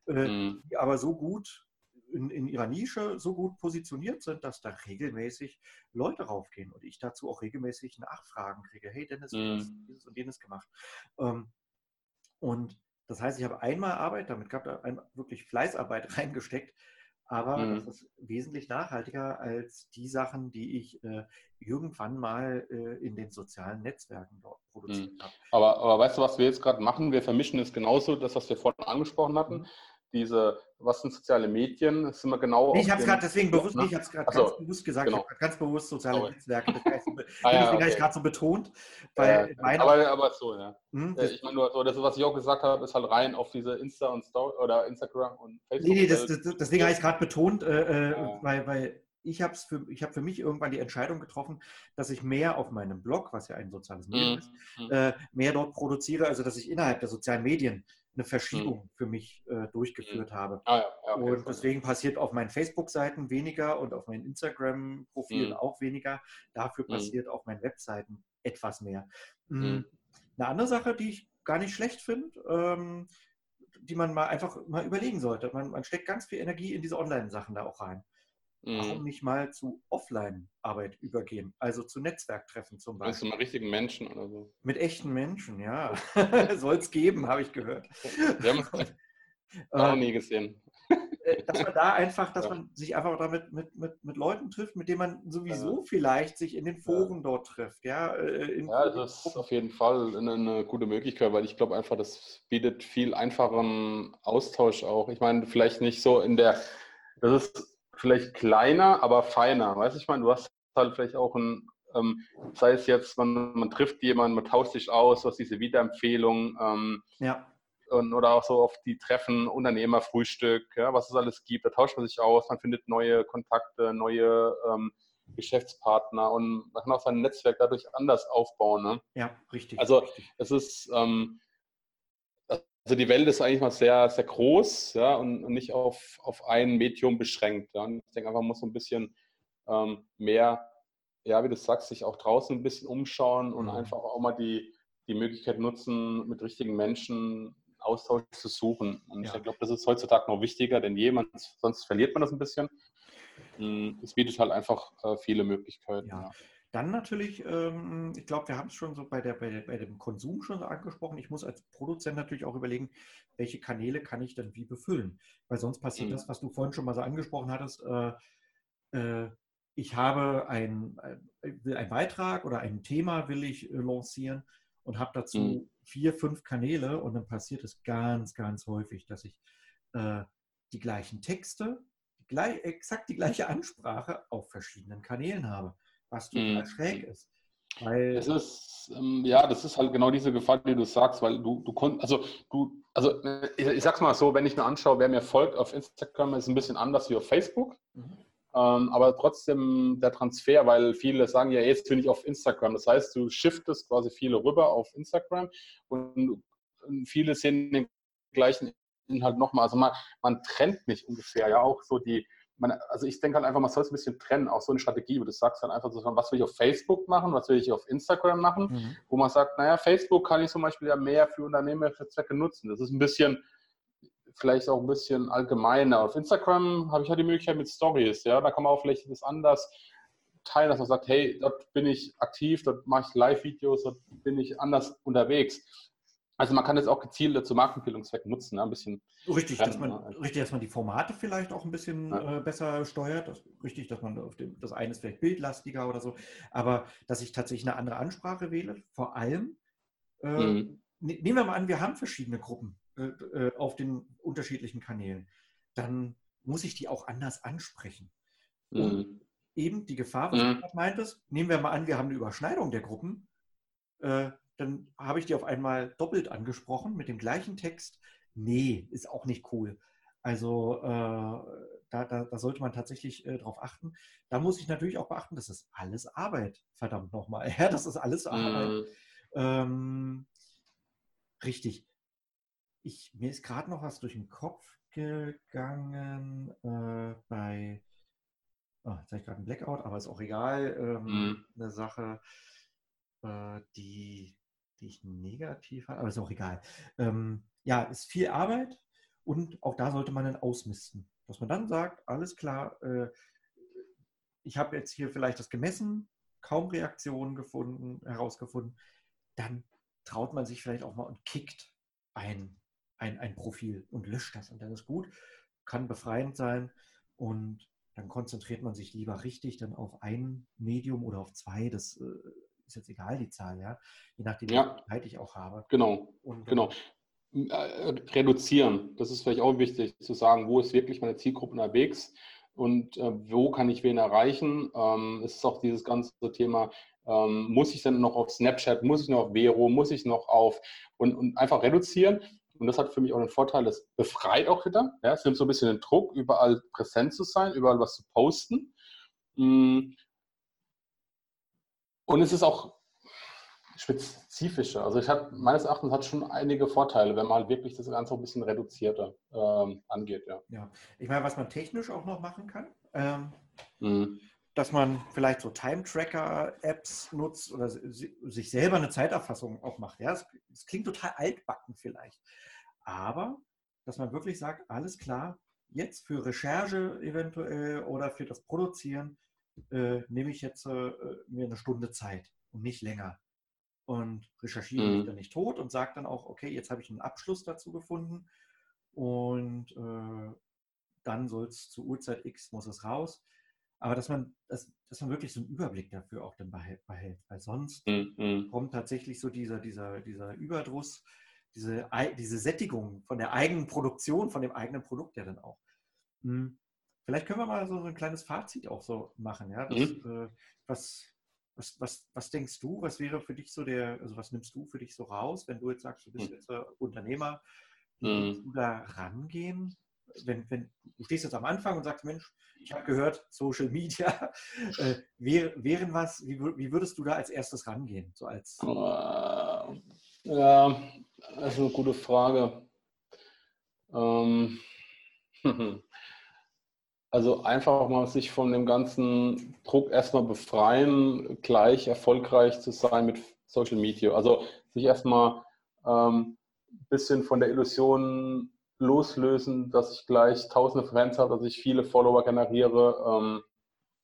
äh, Mhm. die aber so gut in, in ihrer Nische so gut positioniert sind, dass da regelmäßig Leute raufgehen und ich dazu auch regelmäßig Nachfragen kriege. Hey Dennis, du hast Mhm. dieses und jenes gemacht. Ähm, und das heißt, ich habe einmal Arbeit damit gehabt, ein, wirklich Fleißarbeit reingesteckt, aber Mhm. das ist wesentlich nachhaltiger als die Sachen, die ich äh, irgendwann mal äh, in den sozialen Netzwerken dort produziert Mhm. habe. Aber, aber weißt du, was wir jetzt gerade machen? Wir vermischen es genauso, das, was wir vorhin angesprochen hatten. Diese, was sind soziale Medien? Das sind wir genau. Nee, ich habe es gerade deswegen bewusst, ne? ich habe es gerade Ach so, ganz bewusst gesagt, genau. ich habe ganz bewusst soziale Sorry. Netzwerke, das heißt, Ah, ja, deswegen habe ich okay. gerade so betont, weil meine, aber, aber so, ja. Hm, Äh, Ich meine nur, so, das, was ich auch gesagt habe, ist halt rein auf diese Insta und Story oder Instagram und Facebook. nee, nee, das, das, deswegen habe ich es gerade betont, äh, äh, Ja. weil, weil ich habe für, ich hab für mich irgendwann die Entscheidung getroffen, dass ich mehr auf meinem Blog, was ja ein soziales Medium Mhm. ist, Mhm. äh, mehr dort produziere, also dass ich innerhalb der sozialen Medien eine Verschiebung für mich äh, durchgeführt habe. Ah, ja, okay, Und deswegen passiert auf meinen Facebook-Seiten weniger und auf meinen Instagram-Profilen Mhm. auch weniger. Dafür Mhm. passiert auf meinen Webseiten etwas mehr. Eine andere Sache, die ich gar nicht schlecht finde, ähm, die man mal einfach mal überlegen sollte. Man, man steckt ganz viel Energie in diese Online-Sachen da auch rein. Warum Mhm. nicht mal zu Offline-Arbeit übergehen? Also zu Netzwerktreffen zum du Beispiel. mal richtigen Menschen oder so? Mit echten Menschen, ja. Soll es geben, habe ich gehört. Wir haben es auch Äh, nie gesehen. äh, dass man da einfach, dass Ja. man sich einfach damit mit, mit, mit Leuten trifft, mit denen man sowieso vielleicht sich in den Foren dort trifft. Ja, äh, Ja, das ist auf jeden Fall eine, eine gute Möglichkeit, weil ich glaube einfach, das bietet viel einfacheren Austausch auch. Ich meine, vielleicht nicht so in der, das ist vielleicht kleiner, aber feiner. Weißt du, ich meine, du hast halt vielleicht auch ein, ähm, sei es jetzt, man, man trifft jemanden, man tauscht sich aus, hast diese Wiederempfehlung ähm, ja, und, oder auch so auf die Treffen, Unternehmerfrühstück, ja, was es alles gibt. Da tauscht man sich aus, man findet neue Kontakte, neue ähm, Geschäftspartner und man kann auch sein Netzwerk dadurch anders aufbauen. Ne? ja, richtig. Also richtig. es ist, ähm, also die Welt ist eigentlich mal sehr, sehr groß, ja, und, und nicht auf, auf ein Medium beschränkt. Ja. Ich denke einfach, man muss so ein bisschen ähm, mehr, ja, wie du sagst, sich auch draußen ein bisschen umschauen und Mhm. einfach auch mal die, die Möglichkeit nutzen, mit richtigen Menschen Austausch zu suchen. Und Ja. ich glaube, das ist heutzutage noch wichtiger denn je, man, sonst verliert man das ein bisschen. Mm, Es bietet halt einfach äh, viele Möglichkeiten. Ja. Dann natürlich, ähm, ich glaube, wir haben es schon so bei, der, bei, der, bei dem Konsum schon so angesprochen. Ich muss als Produzent natürlich auch überlegen, welche Kanäle kann ich denn wie befüllen. Weil sonst passiert mhm. das, was du vorhin schon mal so angesprochen hattest. Äh, äh, ich habe ein, will einen Beitrag oder ein Thema will ich äh, lancieren und habe dazu mhm. vier, fünf Kanäle und dann passiert es ganz, ganz häufig, dass ich äh, die gleichen Texte, die gleich, exakt die gleiche Ansprache auf verschiedenen Kanälen habe, was total mhm. schräg ist. Weil das ist, ähm, ja, das ist halt genau diese Gefahr, die du sagst, weil du, du konntest, also du, also ich, ich, sag's mal so, wenn ich mir anschaue, wer mir folgt auf Instagram, ist ein bisschen anders wie auf Facebook. Mhm. Ähm, aber trotzdem der Transfer, weil viele sagen ja, jetzt bin ich auf Instagram. Das heißt, du shiftest quasi viele rüber auf Instagram und, und viele sehen den gleichen Inhalt nochmal. Also man, man trennt nicht ungefähr ja auch so die, man, also ich denke halt einfach, man soll es ein bisschen trennen, auch so eine Strategie, wo du sagst dann einfach so, was will ich auf Facebook machen, was will ich auf Instagram machen, mhm. wo man sagt, naja, Facebook kann ich zum Beispiel ja mehr für unternehmerische Zwecke nutzen. Das ist ein bisschen, vielleicht auch ein bisschen allgemeiner. Auf Instagram habe ich ja die Möglichkeit mit Stories, ja, da kann man auch vielleicht das anders teilen, dass man sagt, hey, dort bin ich aktiv, dort mache ich Live-Videos, dort bin ich anders unterwegs. Also man kann das auch gezielt zu Markenbildungszwecken nutzen, ne? ein bisschen. Richtig, dass man, richtig, dass man die Formate vielleicht auch ein bisschen ja. äh, besser steuert. Das, richtig, dass man auf dem, das eine ist vielleicht bildlastiger oder so. Aber dass ich tatsächlich eine andere Ansprache wähle, vor allem, äh, mhm. Ne, nehmen wir mal an, wir haben verschiedene Gruppen äh, äh, auf den unterschiedlichen Kanälen. Dann muss ich die auch anders ansprechen. Mhm. Und eben die Gefahr, was mhm. du gerade meintest, nehmen wir mal an, wir haben eine Überschneidung der Gruppen äh, dann habe ich die auf einmal doppelt angesprochen mit dem gleichen Text. Nee, ist auch nicht cool. Also äh, da, da, da, sollte man tatsächlich äh, drauf achten. Da muss ich natürlich auch beachten, das ist alles Arbeit. Verdammt nochmal. Ja, das ist alles Arbeit. Mhm. Ähm, richtig. Ich, mir ist gerade noch was durch den Kopf gegangen äh, bei, oh, jetzt habe ich gerade einen Blackout, aber ist auch egal. Ähm, mhm. Eine Sache, äh, die die ich negativ habe, aber ist auch egal. Ähm, ja, ist viel Arbeit und auch da sollte man dann ausmisten. Dass man dann sagt, alles klar, äh, ich habe jetzt hier vielleicht das gemessen, kaum Reaktionen gefunden, herausgefunden, dann traut man sich vielleicht auch mal und kickt ein, ein, ein Profil und löscht das und dann ist gut, kann befreiend sein und dann konzentriert man sich lieber richtig dann auf ein Medium oder auf zwei. Das äh, ist jetzt egal die Zahl, ja, je nachdem, ja. wie Zeit ich auch habe. Genau, und, genau. Äh, reduzieren, das ist vielleicht auch wichtig zu sagen, wo ist wirklich meine Zielgruppe unterwegs und äh, wo kann ich wen erreichen. Ähm, es ist auch dieses ganze Thema, ähm, muss ich dann noch auf Snapchat, muss ich noch auf Vero, muss ich noch auf und, und einfach reduzieren. Und das hat für mich auch den Vorteil, das befreit auch wieder. Ja, es nimmt so ein bisschen den Druck, überall präsent zu sein, überall was zu posten. Mm, und es ist auch spezifischer. Also ich habe meines Erachtens hat schon einige Vorteile, wenn man wirklich das Ganze ein bisschen reduzierter ähm, angeht. Ja. ja, ich meine, was man technisch auch noch machen kann, ähm, mhm. dass man vielleicht so Time-Tracker-Apps nutzt oder sich selber eine Zeiterfassung auch macht. Ja, es klingt total altbacken vielleicht, aber dass man wirklich sagt, alles klar, jetzt für Recherche eventuell oder für das Produzieren äh, nehme ich jetzt äh, mir eine Stunde Zeit und nicht länger. Und recherchiere mhm. mich dann nicht tot und sage dann auch, okay, jetzt habe ich einen Abschluss dazu gefunden und äh, dann soll es zur Uhrzeit X, muss es raus. Aber dass man, dass, dass man wirklich so einen Überblick dafür auch dann behält, behält. weil sonst mhm. kommt tatsächlich so dieser, dieser, dieser Überdruss, diese, diese Sättigung von der eigenen Produktion, von dem eigenen Produkt ja dann auch. Hm. Vielleicht können wir mal so ein kleines Fazit auch so machen. Ja? Das, mhm. äh, was, was, was, was denkst du, was wäre für dich so der, also was nimmst du für dich so raus, wenn du jetzt sagst, du bist mhm. jetzt äh, Unternehmer, wie mhm. du da rangehen? Wenn, wenn du stehst jetzt am Anfang und sagst, Mensch, ich habe gehört, Social Media äh, wäre, wären was, wie, wie, würdest du da als erstes rangehen? So als ja, das ist eine gute Frage. Ähm, Also einfach mal sich von dem ganzen Druck erstmal befreien, gleich erfolgreich zu sein mit Social Media. Also sich erstmal ähm, ein bisschen von der Illusion loslösen, dass ich gleich tausende Fans habe, dass ich viele Follower generiere ähm,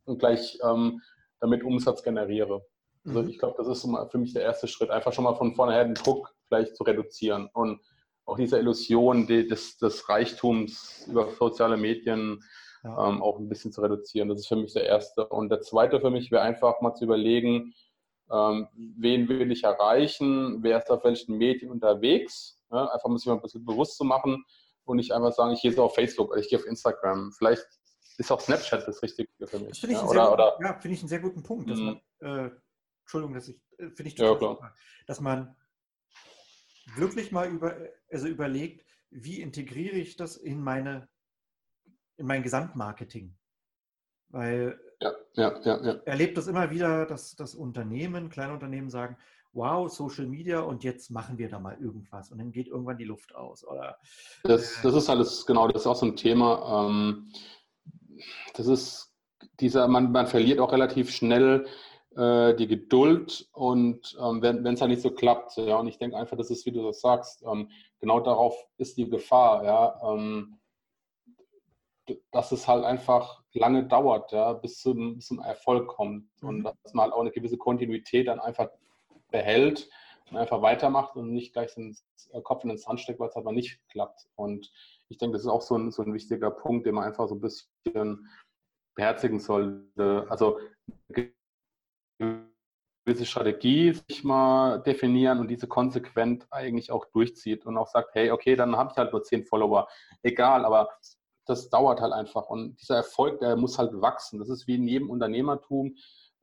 und gleich ähm, damit Umsatz generiere. Also mhm. ich glaube, das ist für mich der erste Schritt, einfach schon mal von vornherein den Druck vielleicht zu reduzieren und auch diese Illusion des, des Reichtums über soziale Medien ja. ähm, auch ein bisschen zu reduzieren. Das ist für mich der erste. Und der zweite für mich wäre einfach mal zu überlegen, ähm, wen will ich erreichen, wer ist auf welchen Medien unterwegs. Ja, einfach muss ich mal ein bisschen bewusst zu machen und nicht einfach sagen, ich gehe so auf Facebook oder ich gehe auf Instagram. Vielleicht ist auch Snapchat das Richtige für mich. Das finde ich, ja, oder, oder, ja, find ich einen sehr guten Punkt. Dass mhm. man, äh, Entschuldigung, dass ich, äh, finde ich total ja, super, dass man wirklich mal über, also überlegt, wie integriere ich das in meine, in mein Gesamtmarketing? Weil ja, ja, ja, ja. erlebt das immer wieder, dass das Unternehmen, kleine Unternehmen sagen, wow, Social Media und jetzt machen wir da mal irgendwas und dann geht irgendwann die Luft aus. Oder, das, äh, das ist alles, genau, das ist auch so ein Thema. Ähm, das ist dieser, man, man verliert auch relativ schnell äh, die Geduld und ähm, wenn es halt nicht so klappt, ja, und ich denke einfach, das ist, wie du das sagst, ähm, genau darauf ist die Gefahr, ja, ähm, dass es halt einfach lange dauert, ja, bis zum, bis zum Erfolg kommt und mhm. dass man halt auch eine gewisse Kontinuität dann einfach behält und einfach weitermacht und nicht gleich den Kopf in den Sand steckt, weil es aber nicht klappt. Und ich denke, das ist auch so ein, so ein wichtiger Punkt, den man einfach so ein bisschen beherzigen sollte. Also gewisse Strategie sich mal definieren und diese konsequent eigentlich auch durchzieht und auch sagt, hey, okay, dann habe ich halt nur zehn Follower. Egal, aber das dauert halt einfach. Und dieser Erfolg, der muss halt wachsen. Das ist wie in jedem Unternehmertum.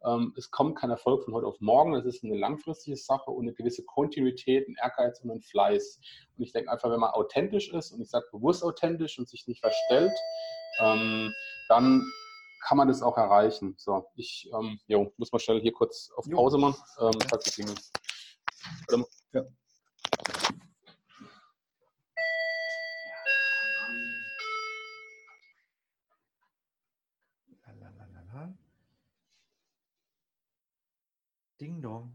Ähm, es kommt kein Erfolg von heute auf morgen. Es ist eine langfristige Sache und eine gewisse Kontinuität, ein Ehrgeiz und ein Fleiß. Und ich denke einfach, wenn man authentisch ist und ich sage bewusst authentisch und sich nicht verstellt, ähm, dann kann man das auch erreichen. So, ich ähm, jo, muss mal schnell hier kurz auf Pause machen. Ähm, ja. Ding Dong.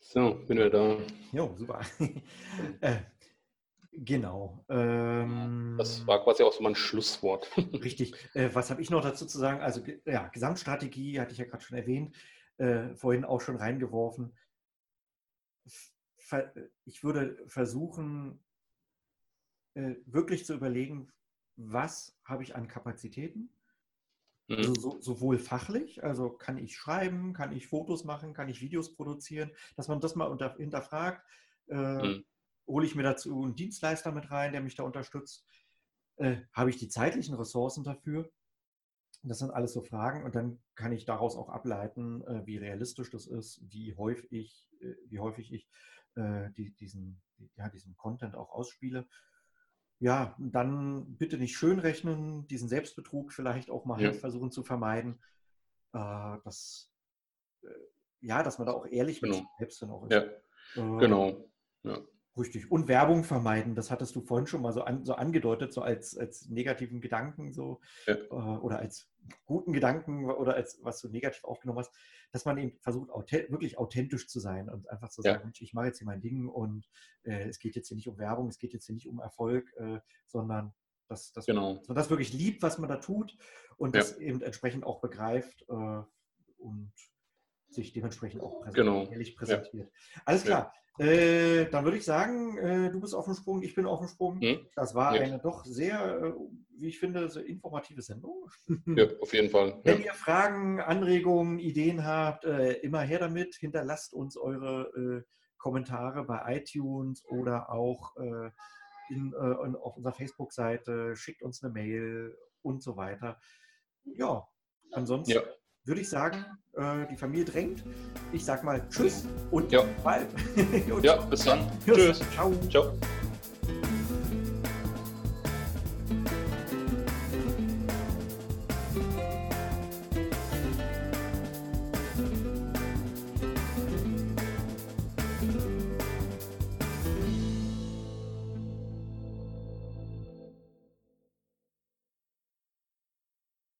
So, bin wieder da. Jo, super. äh, genau. Ähm, das war quasi auch so mein Schlusswort. richtig. Äh, was habe ich noch dazu zu sagen? Also, ja, Gesamtstrategie hatte ich ja gerade schon erwähnt, äh, vorhin auch schon reingeworfen. Ich würde versuchen, äh, wirklich zu überlegen, was habe ich an Kapazitäten? Also mhm. so, sowohl fachlich, also kann ich schreiben, kann ich Fotos machen, kann ich Videos produzieren, dass man das mal unter, hinterfragt. Äh, mhm. Hole ich mir dazu einen Dienstleister mit rein, der mich da unterstützt? Äh, Habe ich die zeitlichen Ressourcen dafür? Das sind alles so Fragen und dann kann ich daraus auch ableiten, äh, wie realistisch das ist, wie häufig, äh, wie häufig ich äh, die, diesen, ja, diesen Content auch ausspiele ja, dann bitte nicht schön rechnen, diesen Selbstbetrug vielleicht auch mal ja. versuchen zu vermeiden. Äh, dass, äh, ja, dass man da auch ehrlich genau. mit sich selbst dann auch ist. Ja, äh, genau. Ja. Richtig. Und Werbung vermeiden, das hattest du vorhin schon mal so, an, so angedeutet, so als, als negativen Gedanken so ja. äh, oder als guten Gedanken oder als was du negativ aufgenommen hast, dass man eben versucht, authent wirklich authentisch zu sein und einfach zu sagen, ja. Mensch, ich mache jetzt hier mein Ding und äh, es geht jetzt hier nicht um Werbung, es geht jetzt hier nicht um Erfolg, äh, sondern dass, dass, genau. man, das wirklich liebt, was man da tut und ja. das eben entsprechend auch begreift äh, und sich dementsprechend auch präsentiert, genau. ehrlich präsentiert. Alles klar. Äh, dann würde ich sagen, äh, du bist auf dem Sprung, ich bin auf dem Sprung. Hm? Das war ja. eine doch sehr, äh, wie ich finde, sehr informative Sendung. Ja, auf jeden Fall. Wenn ihr Fragen, Anregungen, Ideen habt, äh, immer her damit. Hinterlasst uns eure äh, Kommentare bei iTunes oder auch in, in, auf unserer Facebook-Seite. Schickt uns eine Mail und so weiter. Ja, ansonsten. Ja würde ich sagen, äh, die Familie drängt. Ich sag mal Tschüss und ja. bald. und ja, bis dann. Tschüss. Ciao. Ciao.